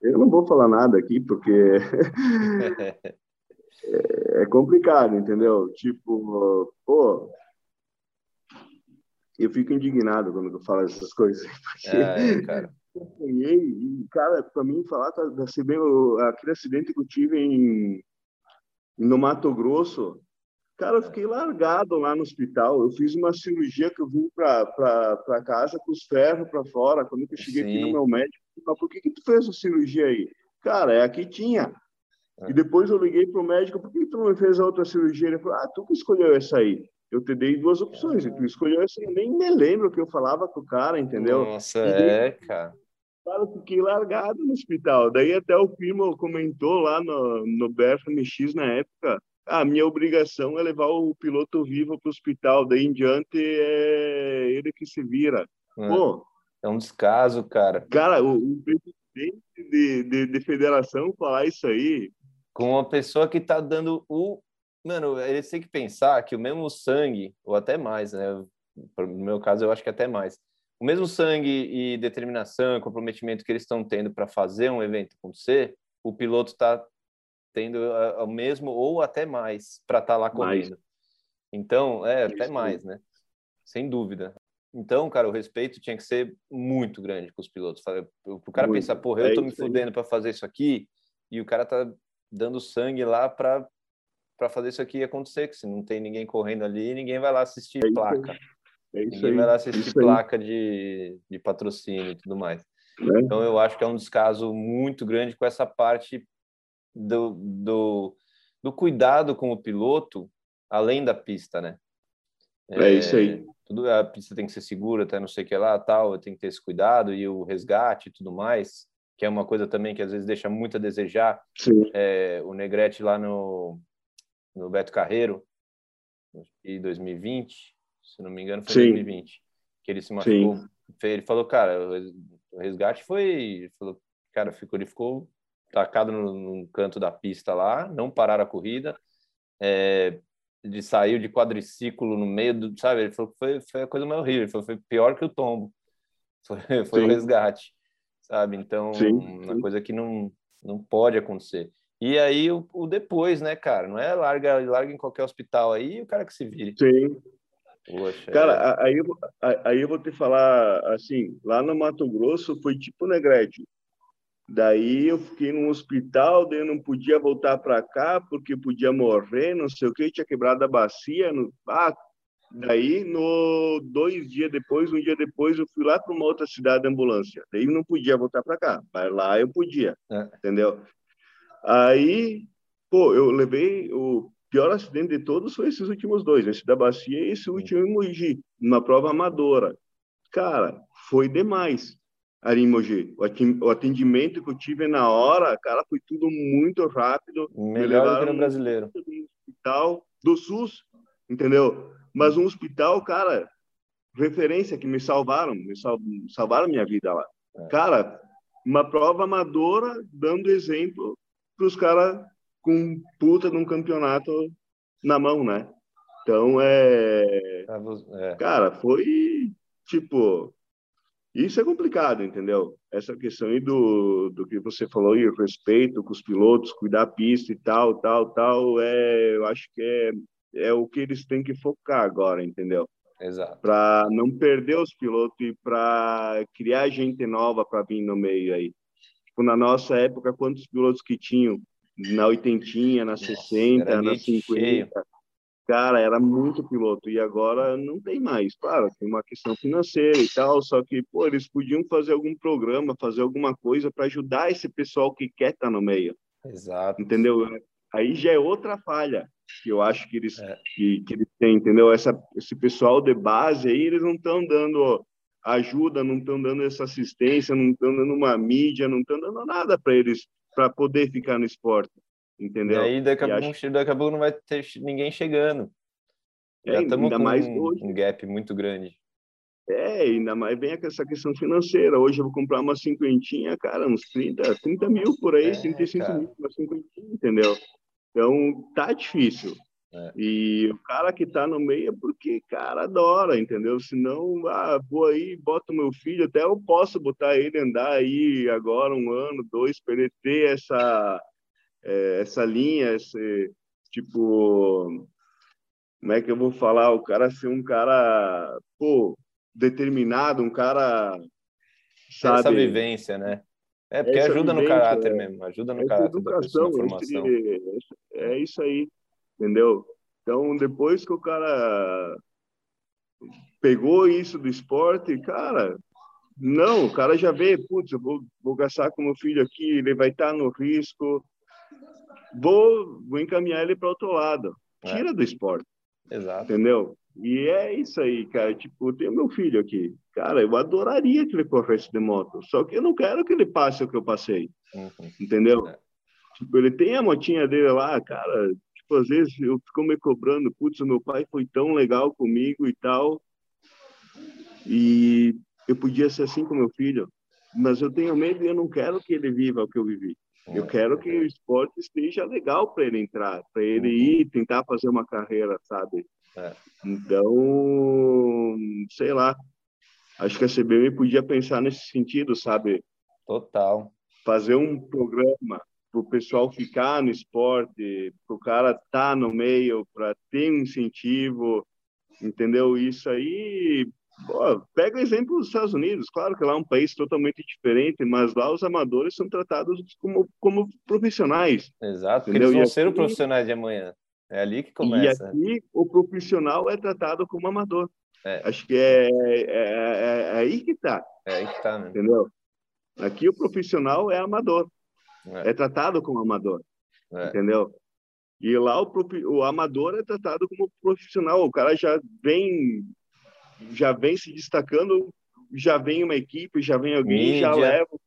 eu não vou falar nada aqui, porque. é complicado, entendeu? Tipo, pô, eu fico indignado quando eu falo essas coisas. Porque é, cara. E, cara, para mim, falar da aquele acidente que eu tive em, no Mato Grosso, cara, eu fiquei largado lá no hospital. Eu fiz uma cirurgia que eu vim para casa com os ferros para fora. Quando eu cheguei Sim. aqui no meu médico, eu por que, que tu fez essa cirurgia aí? Cara, é aqui tinha. É. E depois eu liguei para o médico, por que tu não fez a outra cirurgia? Ele falou, ah, tu que escolheu essa aí eu te dei duas opções, e tu escolheu essa, eu nem me lembro que eu falava com o cara, entendeu? Nossa, é, cara. Cara, eu fiquei largado no hospital. Daí até o primo comentou lá no, no BFMX na época, a minha obrigação é levar o piloto vivo para o hospital, daí em diante é ele que se vira. É. Pô, é um descaso, cara. Cara, o, o presidente de, de, de federação falar isso aí. Com uma pessoa que está dando o Mano, eles têm que pensar que o mesmo sangue, ou até mais, né? No meu caso, eu acho que até mais. O mesmo sangue e determinação, comprometimento que eles estão tendo para fazer um evento acontecer, o piloto está tendo o mesmo ou até mais para estar tá lá correndo. Mais. Então, é, até mais, né? Sem dúvida. Então, cara, o respeito tinha que ser muito grande com os pilotos. O cara muito. pensar, porra, eu é tô me fudendo para fazer isso aqui, e o cara tá dando sangue lá para para fazer isso aqui acontecer, que se não tem ninguém correndo ali, ninguém vai lá assistir é placa. É ninguém aí. vai lá assistir placa de, de patrocínio e tudo mais. É. Então, eu acho que é um descaso muito grande com essa parte do, do, do cuidado com o piloto, além da pista, né? É, é isso aí. Tudo, a pista tem que ser segura, até não sei o que lá, tal, tem que ter esse cuidado e o resgate e tudo mais, que é uma coisa também que às vezes deixa muito a desejar. É, o Negrete lá no, no Beto Carreiro, em 2020, se não me engano, foi Sim. 2020, que ele se machucou. Sim. Ele falou, cara, o resgate foi. Falou, cara, ficou, ele ficou tacado no, no canto da pista lá, não pararam a corrida. É, ele saiu de quadriciclo no meio do. Sabe? Ele falou que foi, foi a coisa mais horrível. Ele falou foi pior que o tombo. Foi, foi o resgate, sabe? Então, Sim. uma coisa que não, não pode acontecer. E aí o, o, depois, né, cara? Não é larga, larga em qualquer hospital aí o cara que se vire. Sim. Poxa, cara, é... aí, eu, aí eu vou te falar assim, lá no Mato Grosso foi tipo Negrete. Daí eu fiquei num hospital, daí eu não podia voltar para cá porque podia morrer, não sei o que, tinha quebrado a bacia. No... Ah, daí, no dois dias depois, um dia depois, eu fui lá para uma outra cidade de ambulância. Daí não podia voltar para cá, mas lá eu podia, é. entendeu? Aí, pô, eu levei o pior acidente de todos foi esses últimos dois, esse da Bacia e esse último em Mogi, numa prova amadora. Cara, foi demais ali em Mogi. O atendimento que eu tive na hora, cara, foi tudo muito rápido. Melhor do que no brasileiro. No hospital, do SUS, entendeu? Mas um hospital, cara, referência que me salvaram, me sal, salvaram minha vida lá. É. Cara, uma prova amadora dando exemplo para os caras com puta de um campeonato na mão, né? Então é, é, cara, foi tipo isso é complicado, entendeu? Essa questão aí do, do que você falou e respeito com os pilotos, cuidar a pista e tal, tal, tal, é, eu acho que é, é o que eles têm que focar agora, entendeu? Exato. Para não perder os pilotos e para criar gente nova para vir no meio aí. Tipo, na nossa época, quantos pilotos que tinham? Na oitentinha, na 60, na 50. Cheio cara, era muito piloto e agora não tem mais. Claro, tem uma questão financeira e tal, só que, pô, eles podiam fazer algum programa, fazer alguma coisa para ajudar esse pessoal que quer estar tá no meio. Exato. Entendeu? Aí já é outra falha que eu acho que eles, é. que, que eles têm, entendeu? Essa, esse pessoal de base aí, eles não estão dando ajuda, não estão dando essa assistência, não estão dando uma mídia, não estão dando nada para eles para poder ficar no esporte entendeu? E aí daqui a, pouco, acho... daqui a pouco não vai ter ninguém chegando. É, Já estamos com mais um, hoje. um gap muito grande. É, ainda mais vem essa questão financeira. Hoje eu vou comprar uma cinquentinha, cara, uns 30, 30 mil por aí, é, 35 cara. mil, uma cinquentinha, entendeu? Então, tá difícil. É. E o cara que tá no meio é porque, cara, adora, entendeu? Senão, ah, vou aí, boto meu filho, até eu posso botar ele andar aí agora um ano, dois, para ele ter essa, é, essa linha, esse tipo, como é que eu vou falar? O cara ser um cara, pô, determinado, um cara, sabe? Essa vivência, né? É, porque essa ajuda vivência, no caráter é, mesmo, ajuda no caráter educação, da formação. é isso aí, entendeu? Então, depois que o cara pegou isso do esporte, cara, não, o cara já vê, putz, eu vou, vou gastar com meu filho aqui, ele vai estar no risco, vou, vou encaminhar ele para outro lado. É. Tira é. do esporte. Exato. Entendeu? E é isso aí, cara. Tipo, eu tenho meu filho aqui. Cara, eu adoraria que ele corresse de moto. Só que eu não quero que ele passe o que eu passei. Uhum. Entendeu? É. Tipo, ele tem a motinha dele lá, cara. Tipo, às vezes eu fico me cobrando. Putz, meu pai foi tão legal comigo e tal. E eu podia ser assim com meu filho. Mas eu tenho medo e eu não quero que ele viva o que eu vivi. Eu quero que o esporte esteja legal para ele entrar, para ele uhum. ir tentar fazer uma carreira, sabe? É. Então, sei lá. Acho que a CBM podia pensar nesse sentido, sabe? Total. Fazer um programa para o pessoal ficar no esporte, para o cara estar tá no meio, para ter um incentivo, entendeu? Isso aí Pô, pega o exemplo dos Estados Unidos. Claro que lá é um país totalmente diferente, mas lá os amadores são tratados como, como profissionais. Exato, eles vão ser os profissionais de amanhã. É ali que começa. E aqui o profissional é tratado como amador. É. Acho que é, é, é, é, aí que está. É aí que está, né? Entendeu? Aqui o profissional é amador. É, é tratado como amador. É. Entendeu? E lá o, o amador é tratado como profissional. O cara já vem já vem se destacando, já vem uma equipe, já vem alguém, mídia. já leva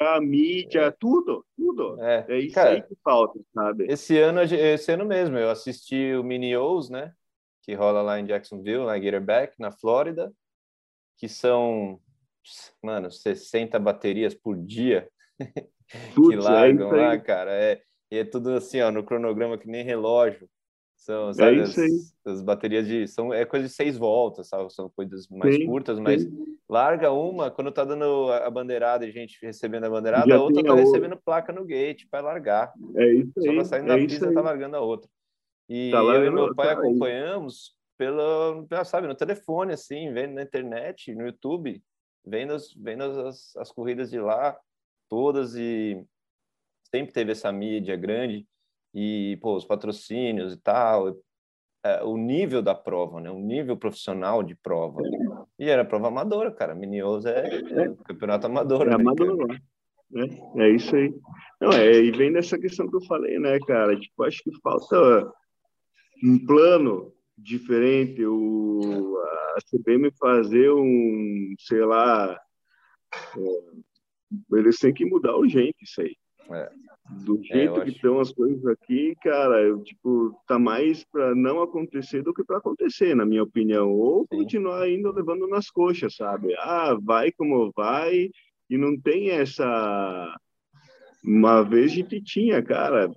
a mídia, é. tudo, tudo. É, é isso Cara, aí que falta, sabe? Esse ano, esse ano mesmo, eu assisti o Mini O's, né? Que rola lá em Jacksonville, na Gatorback, na Flórida, que são, mano, 60 baterias por dia Putz, que é largam é lá, cara. É, e é tudo assim, ó, no cronograma que nem relógio. São, é sabe, é as, as, baterias de. São, é coisa de seis voltas, sabe? São coisas mais sim, curtas, mas sim. larga uma, quando tá dando a bandeirada e gente recebendo a bandeirada, Já a outra tá a recebendo outra. placa no gate para largar. É isso Só aí. Só saindo é da pista, tá largando a outra. E tá eu e meu pai tá acompanhamos pelo, sabe, no telefone, assim, vendo na internet, no YouTube, vendo, as, vendo as, as corridas de lá, todas, e sempre teve essa mídia grande e pô, os patrocínios e tal, é, o nível da prova, né? O nível profissional de prova. E era prova amadora, cara. Minios é, é, campeonato amador. É amador, né? É, isso aí. Não, é, e vem dessa questão que eu falei, né, cara? Tipo, acho que falta um plano diferente, o, a CBM fazer um, sei lá, é, eles têm que mudar urgente isso aí. É. Do é, jeito é, que estão as coisas aqui, cara, eu, tipo, tá mais para não acontecer do que para acontecer, na minha opinião. Ou Sim. continuar ainda levando nas coxas, sabe? Ah, vai como vai, e não tem essa. Uma vez a gente tinha, cara,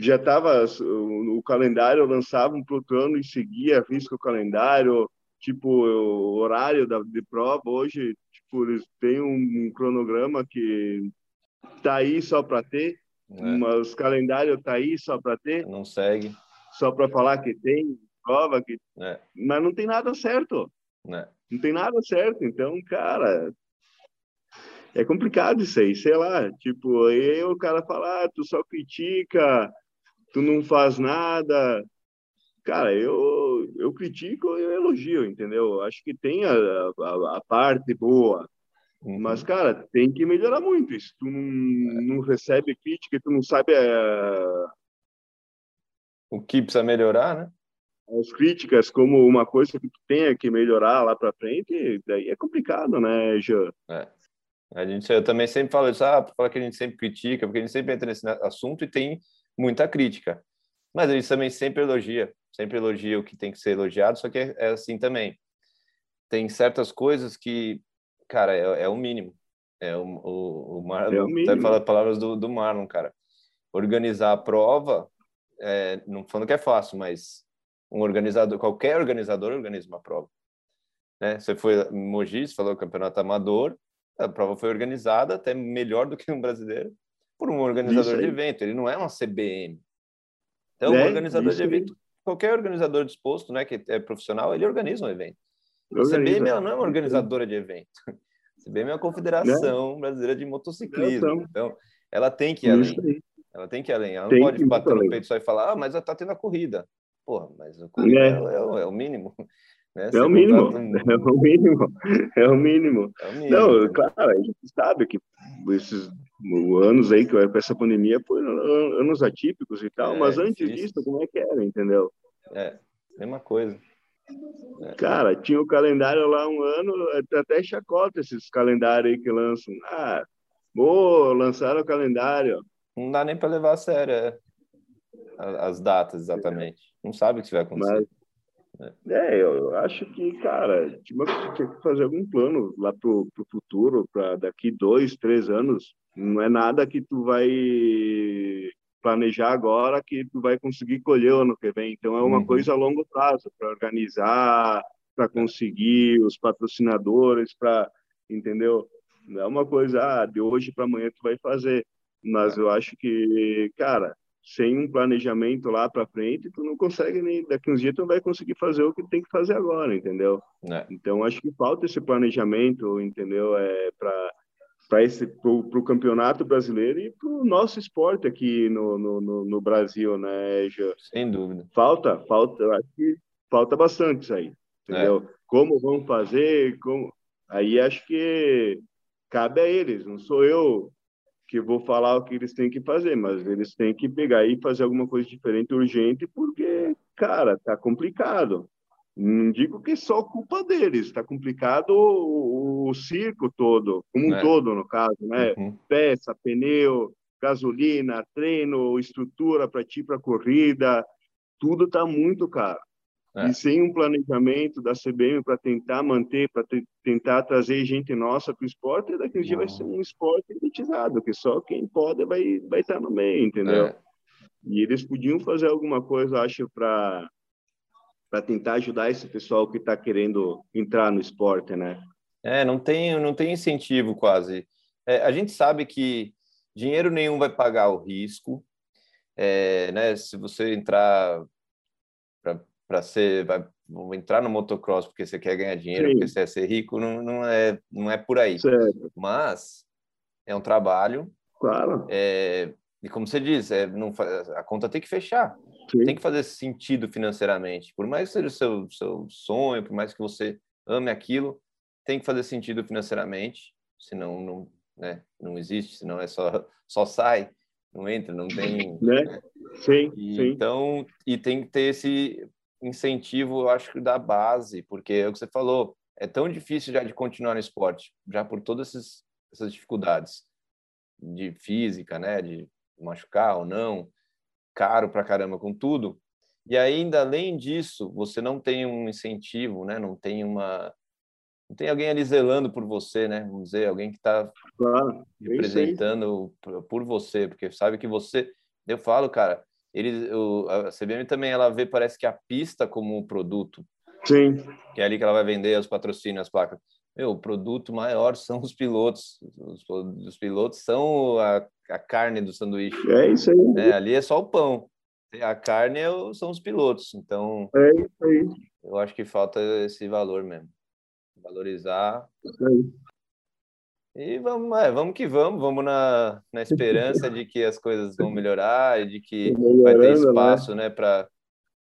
já estava o, o, calendário lançava um plutão e seguia risco o calendário tipo o horário da de prova hoje tipo eles têm um, um cronograma que tá aí só para ter é. mas calendário tá aí só para ter não segue só para falar que tem prova que é. mas não tem nada certo é. não tem nada certo então cara é complicado isso aí, sei lá, tipo, aí o cara fala, ah, tu só critica, tu não faz nada. Cara, eu, eu critico e eu elogio, entendeu? Acho que tem a, a, a parte boa, uhum. mas, cara, tem que melhorar muito. Se tu não, não recebe crítica, tu não sabe... É... O que precisa melhorar, né? as críticas como uma coisa que tu tenha que melhorar lá para frente, daí é complicado, né, Jean? É. A gente, eu também sempre falo isso, ah, fala que a gente sempre critica, porque a gente sempre entra nesse assunto e tem muita crítica. Mas a gente também sempre elogia, sempre elogia o que tem que ser elogiado, só que é, é assim também. Tem certas coisas que, cara, é, é o mínimo. É o, o, o Marlon, é até fala palavras do, do Marlon, cara. Organizar a prova, é, não falando que é fácil, mas um organizador, qualquer organizador organiza uma prova. Né? Você foi Mogi, você falou campeonato amador, a prova foi organizada até melhor do que um brasileiro por um organizador de evento. Ele não é uma CBM. Então, é, um organizador de evento, qualquer organizador disposto, né, que é profissional, ele organiza um evento. A CBM ela não é uma organizadora de evento. A CBM é uma confederação né? brasileira de motociclismo. Então, ela tem que ir além. Ela tem que ir além. Ela não pode bater no peito só e falar, ah, mas está tendo a corrida. Porra, mas a corrida é, é, é o mínimo. Né? É, o mínimo, um... é o mínimo, é o mínimo, é o mínimo. Não, claro, a gente sabe que esses anos aí que essa pandemia foram anos atípicos e tal, é, mas antes difícil. disso, como é que era, entendeu? É, mesma coisa. É. Cara, tinha o calendário lá um ano, até chacota esses calendários aí que lançam. Ah, boa, lançaram o calendário. Não dá nem para levar a sério é. as datas exatamente. Não sabe o que vai acontecer. Mas é, eu acho que, cara, tinha que fazer algum plano lá pro, pro futuro, para daqui dois, três anos. Não é nada que tu vai planejar agora que tu vai conseguir colher ano que vem. Então é uma uhum. coisa a longo prazo para organizar, para conseguir os patrocinadores, para entendeu? Não é uma coisa ah, de hoje para amanhã tu vai fazer. Mas é. eu acho que, cara, sem um planejamento lá para frente, tu não consegue nem daqui uns dias tu não vai conseguir fazer o que tem que fazer agora, entendeu? É. Então acho que falta esse planejamento, entendeu? É para para esse pro, campeonato brasileiro e para o nosso esporte aqui no, no, no, Brasil, né, já Sem dúvida. Falta, falta, acho que falta bastante isso aí, entendeu? É. Como vão fazer, como aí acho que cabe a eles, não sou eu que vou falar o que eles têm que fazer, mas eles têm que pegar e fazer alguma coisa diferente, urgente, porque, cara, tá complicado. Não digo que é só culpa deles, tá complicado o, o circo todo, como um é. todo, no caso, né? Uhum. Peça, pneu, gasolina, treino, estrutura para ti para corrida, tudo tá muito caro. É. E sem um planejamento da CBM para tentar manter, para tentar trazer gente nossa para o esporte, daqui a dia vai ser um esporte elitizado, que só quem pode vai vai estar tá no meio, entendeu? É. E eles podiam fazer alguma coisa, acho, para para tentar ajudar esse pessoal que está querendo entrar no esporte, né? É, não tem não tem incentivo quase. É, a gente sabe que dinheiro nenhum vai pagar o risco, é, né? Se você entrar para ser vai, entrar no motocross porque você quer ganhar dinheiro, Sim. porque você quer ser rico, não, não é não é por aí. Certo. Mas é um trabalho. Claro. É, e como você diz, é, não, a conta tem que fechar. Sim. Tem que fazer sentido financeiramente. Por mais que seja o seu, seu sonho, por mais que você ame aquilo, tem que fazer sentido financeiramente. Senão não, né, não existe, senão é só, só sai, não entra, não tem. Né? Sim, e, sim. Então, e tem que ter esse incentivo, eu acho que da base, porque é o que você falou, é tão difícil já de continuar no esporte, já por todas essas, essas dificuldades. de física, né? De machucar ou não, caro pra caramba com tudo. E ainda além disso, você não tem um incentivo, né? Não tem uma não tem alguém ali zelando por você, né? Vamos dizer, alguém que está claro, representando por você, porque sabe que você, eu falo, cara, eles, o, a CBM também ela vê parece que a pista como um produto. Sim. Que é ali que ela vai vender os patrocínios, as placas. Meu, o produto maior são os pilotos. Os, os pilotos são a, a, carne do sanduíche. É isso aí. É, ali é só o pão. A carne é são os pilotos. Então, é isso aí. Eu acho que falta esse valor mesmo. Valorizar. Isso aí. E vamos, é, vamos que vamos, vamos na, na esperança de que as coisas vão melhorar e de que vai ter né? espaço né, né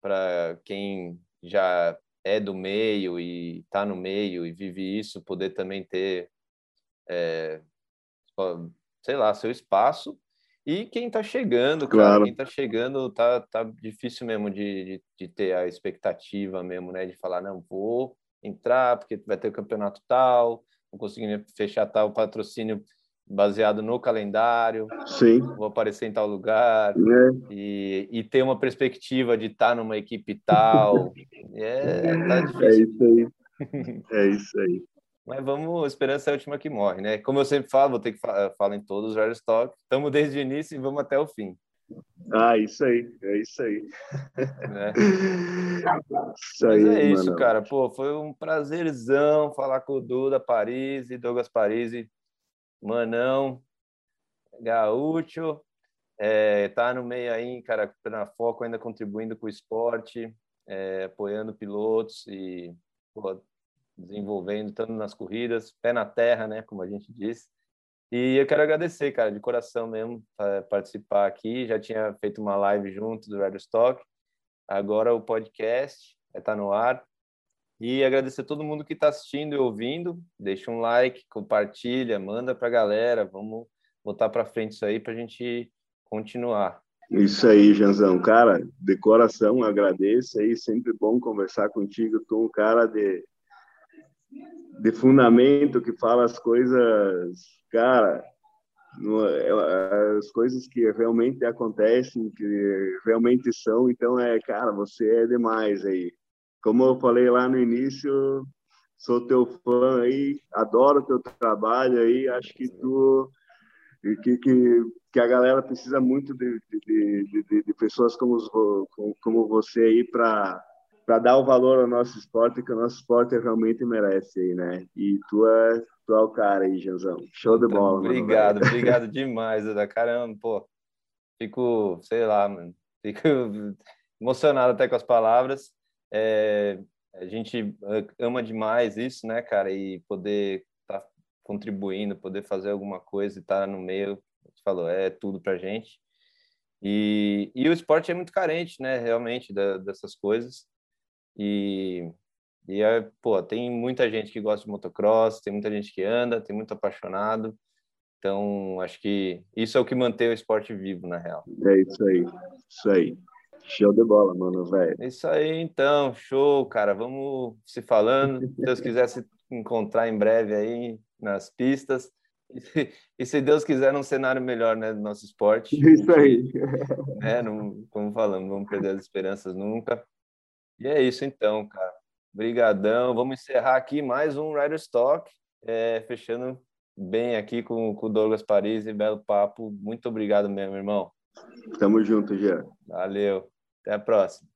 para quem já é do meio e está no meio e vive isso, poder também ter, é, sei lá, seu espaço. E quem está chegando, cara, claro. quem está chegando, tá, tá difícil mesmo de, de, de, ter a expectativa mesmo, né? De falar, não, vou entrar porque vai ter o campeonato tal, vou conseguir fechar tal patrocínio baseado no calendário, Sim. vou aparecer em tal lugar é. e, e ter uma perspectiva de estar numa equipe tal. É, tá é difícil. É isso aí. É isso aí. Mas vamos, esperança é a última que morre, né? Como eu sempre falo, vou ter que falar, falar em todos os Rare Stock. Estamos desde o início e vamos até o fim. Ah, isso aí, é isso aí. É. Isso aí, Mas é isso, cara. Pô, foi um prazerzão falar com o Duda Paris e Douglas Paris Manão, Gaúcho, é, tá no meio aí, cara, na foco ainda contribuindo com o esporte, é, apoiando pilotos e pô, desenvolvendo, tanto nas corridas, pé na terra, né, como a gente disse. E eu quero agradecer, cara, de coração mesmo, participar aqui. Já tinha feito uma live junto do Radio Stock, agora o podcast está no ar. E agradecer a todo mundo que está assistindo e ouvindo. Deixa um like, compartilha, manda para a galera. Vamos botar para frente isso aí para a gente continuar. Isso aí, Janzão. Cara, de coração agradeço aí. Sempre bom conversar contigo. Tu um cara de, de fundamento que fala as coisas, cara, as coisas que realmente acontecem, que realmente são. Então, é, cara, você é demais aí como eu falei lá no início, sou teu fã aí, adoro teu trabalho aí, acho que tu que, que, que a galera precisa muito de, de, de, de pessoas como, como você aí para para dar o valor ao nosso esporte que o nosso esporte realmente merece aí, né? E tu é, tu é o cara aí, Janzão. Show de bola, Obrigado, mano, obrigado demais, da caramba, pô. Fico, sei lá, mano. Fico emocionado até com as palavras. É, a gente ama demais isso, né, cara? E poder estar tá contribuindo, poder fazer alguma coisa e estar tá no meio, você falou, é tudo pra gente. E, e o esporte é muito carente, né, realmente, da, dessas coisas. E, e é, pô, tem muita gente que gosta de motocross, tem muita gente que anda, tem muito apaixonado. Então, acho que isso é o que mantém o esporte vivo, na real. É isso aí, isso aí. Show de bola, mano, velho. Isso aí, então, show, cara. Vamos se falando. Se Deus quiser se encontrar em breve aí nas pistas. E se, Deus quiser, num cenário melhor, né, do nosso esporte. Isso aí. Né, não, como falamos, não vamos perder as esperanças nunca. E é isso, então, cara. Obrigadão. Vamos encerrar aqui mais um Rider Stock, é, fechando bem aqui com, com o Douglas Paris e belo papo. Muito obrigado mesmo, irmão. Tamo junto, Jean. Valeu. Até a próxima.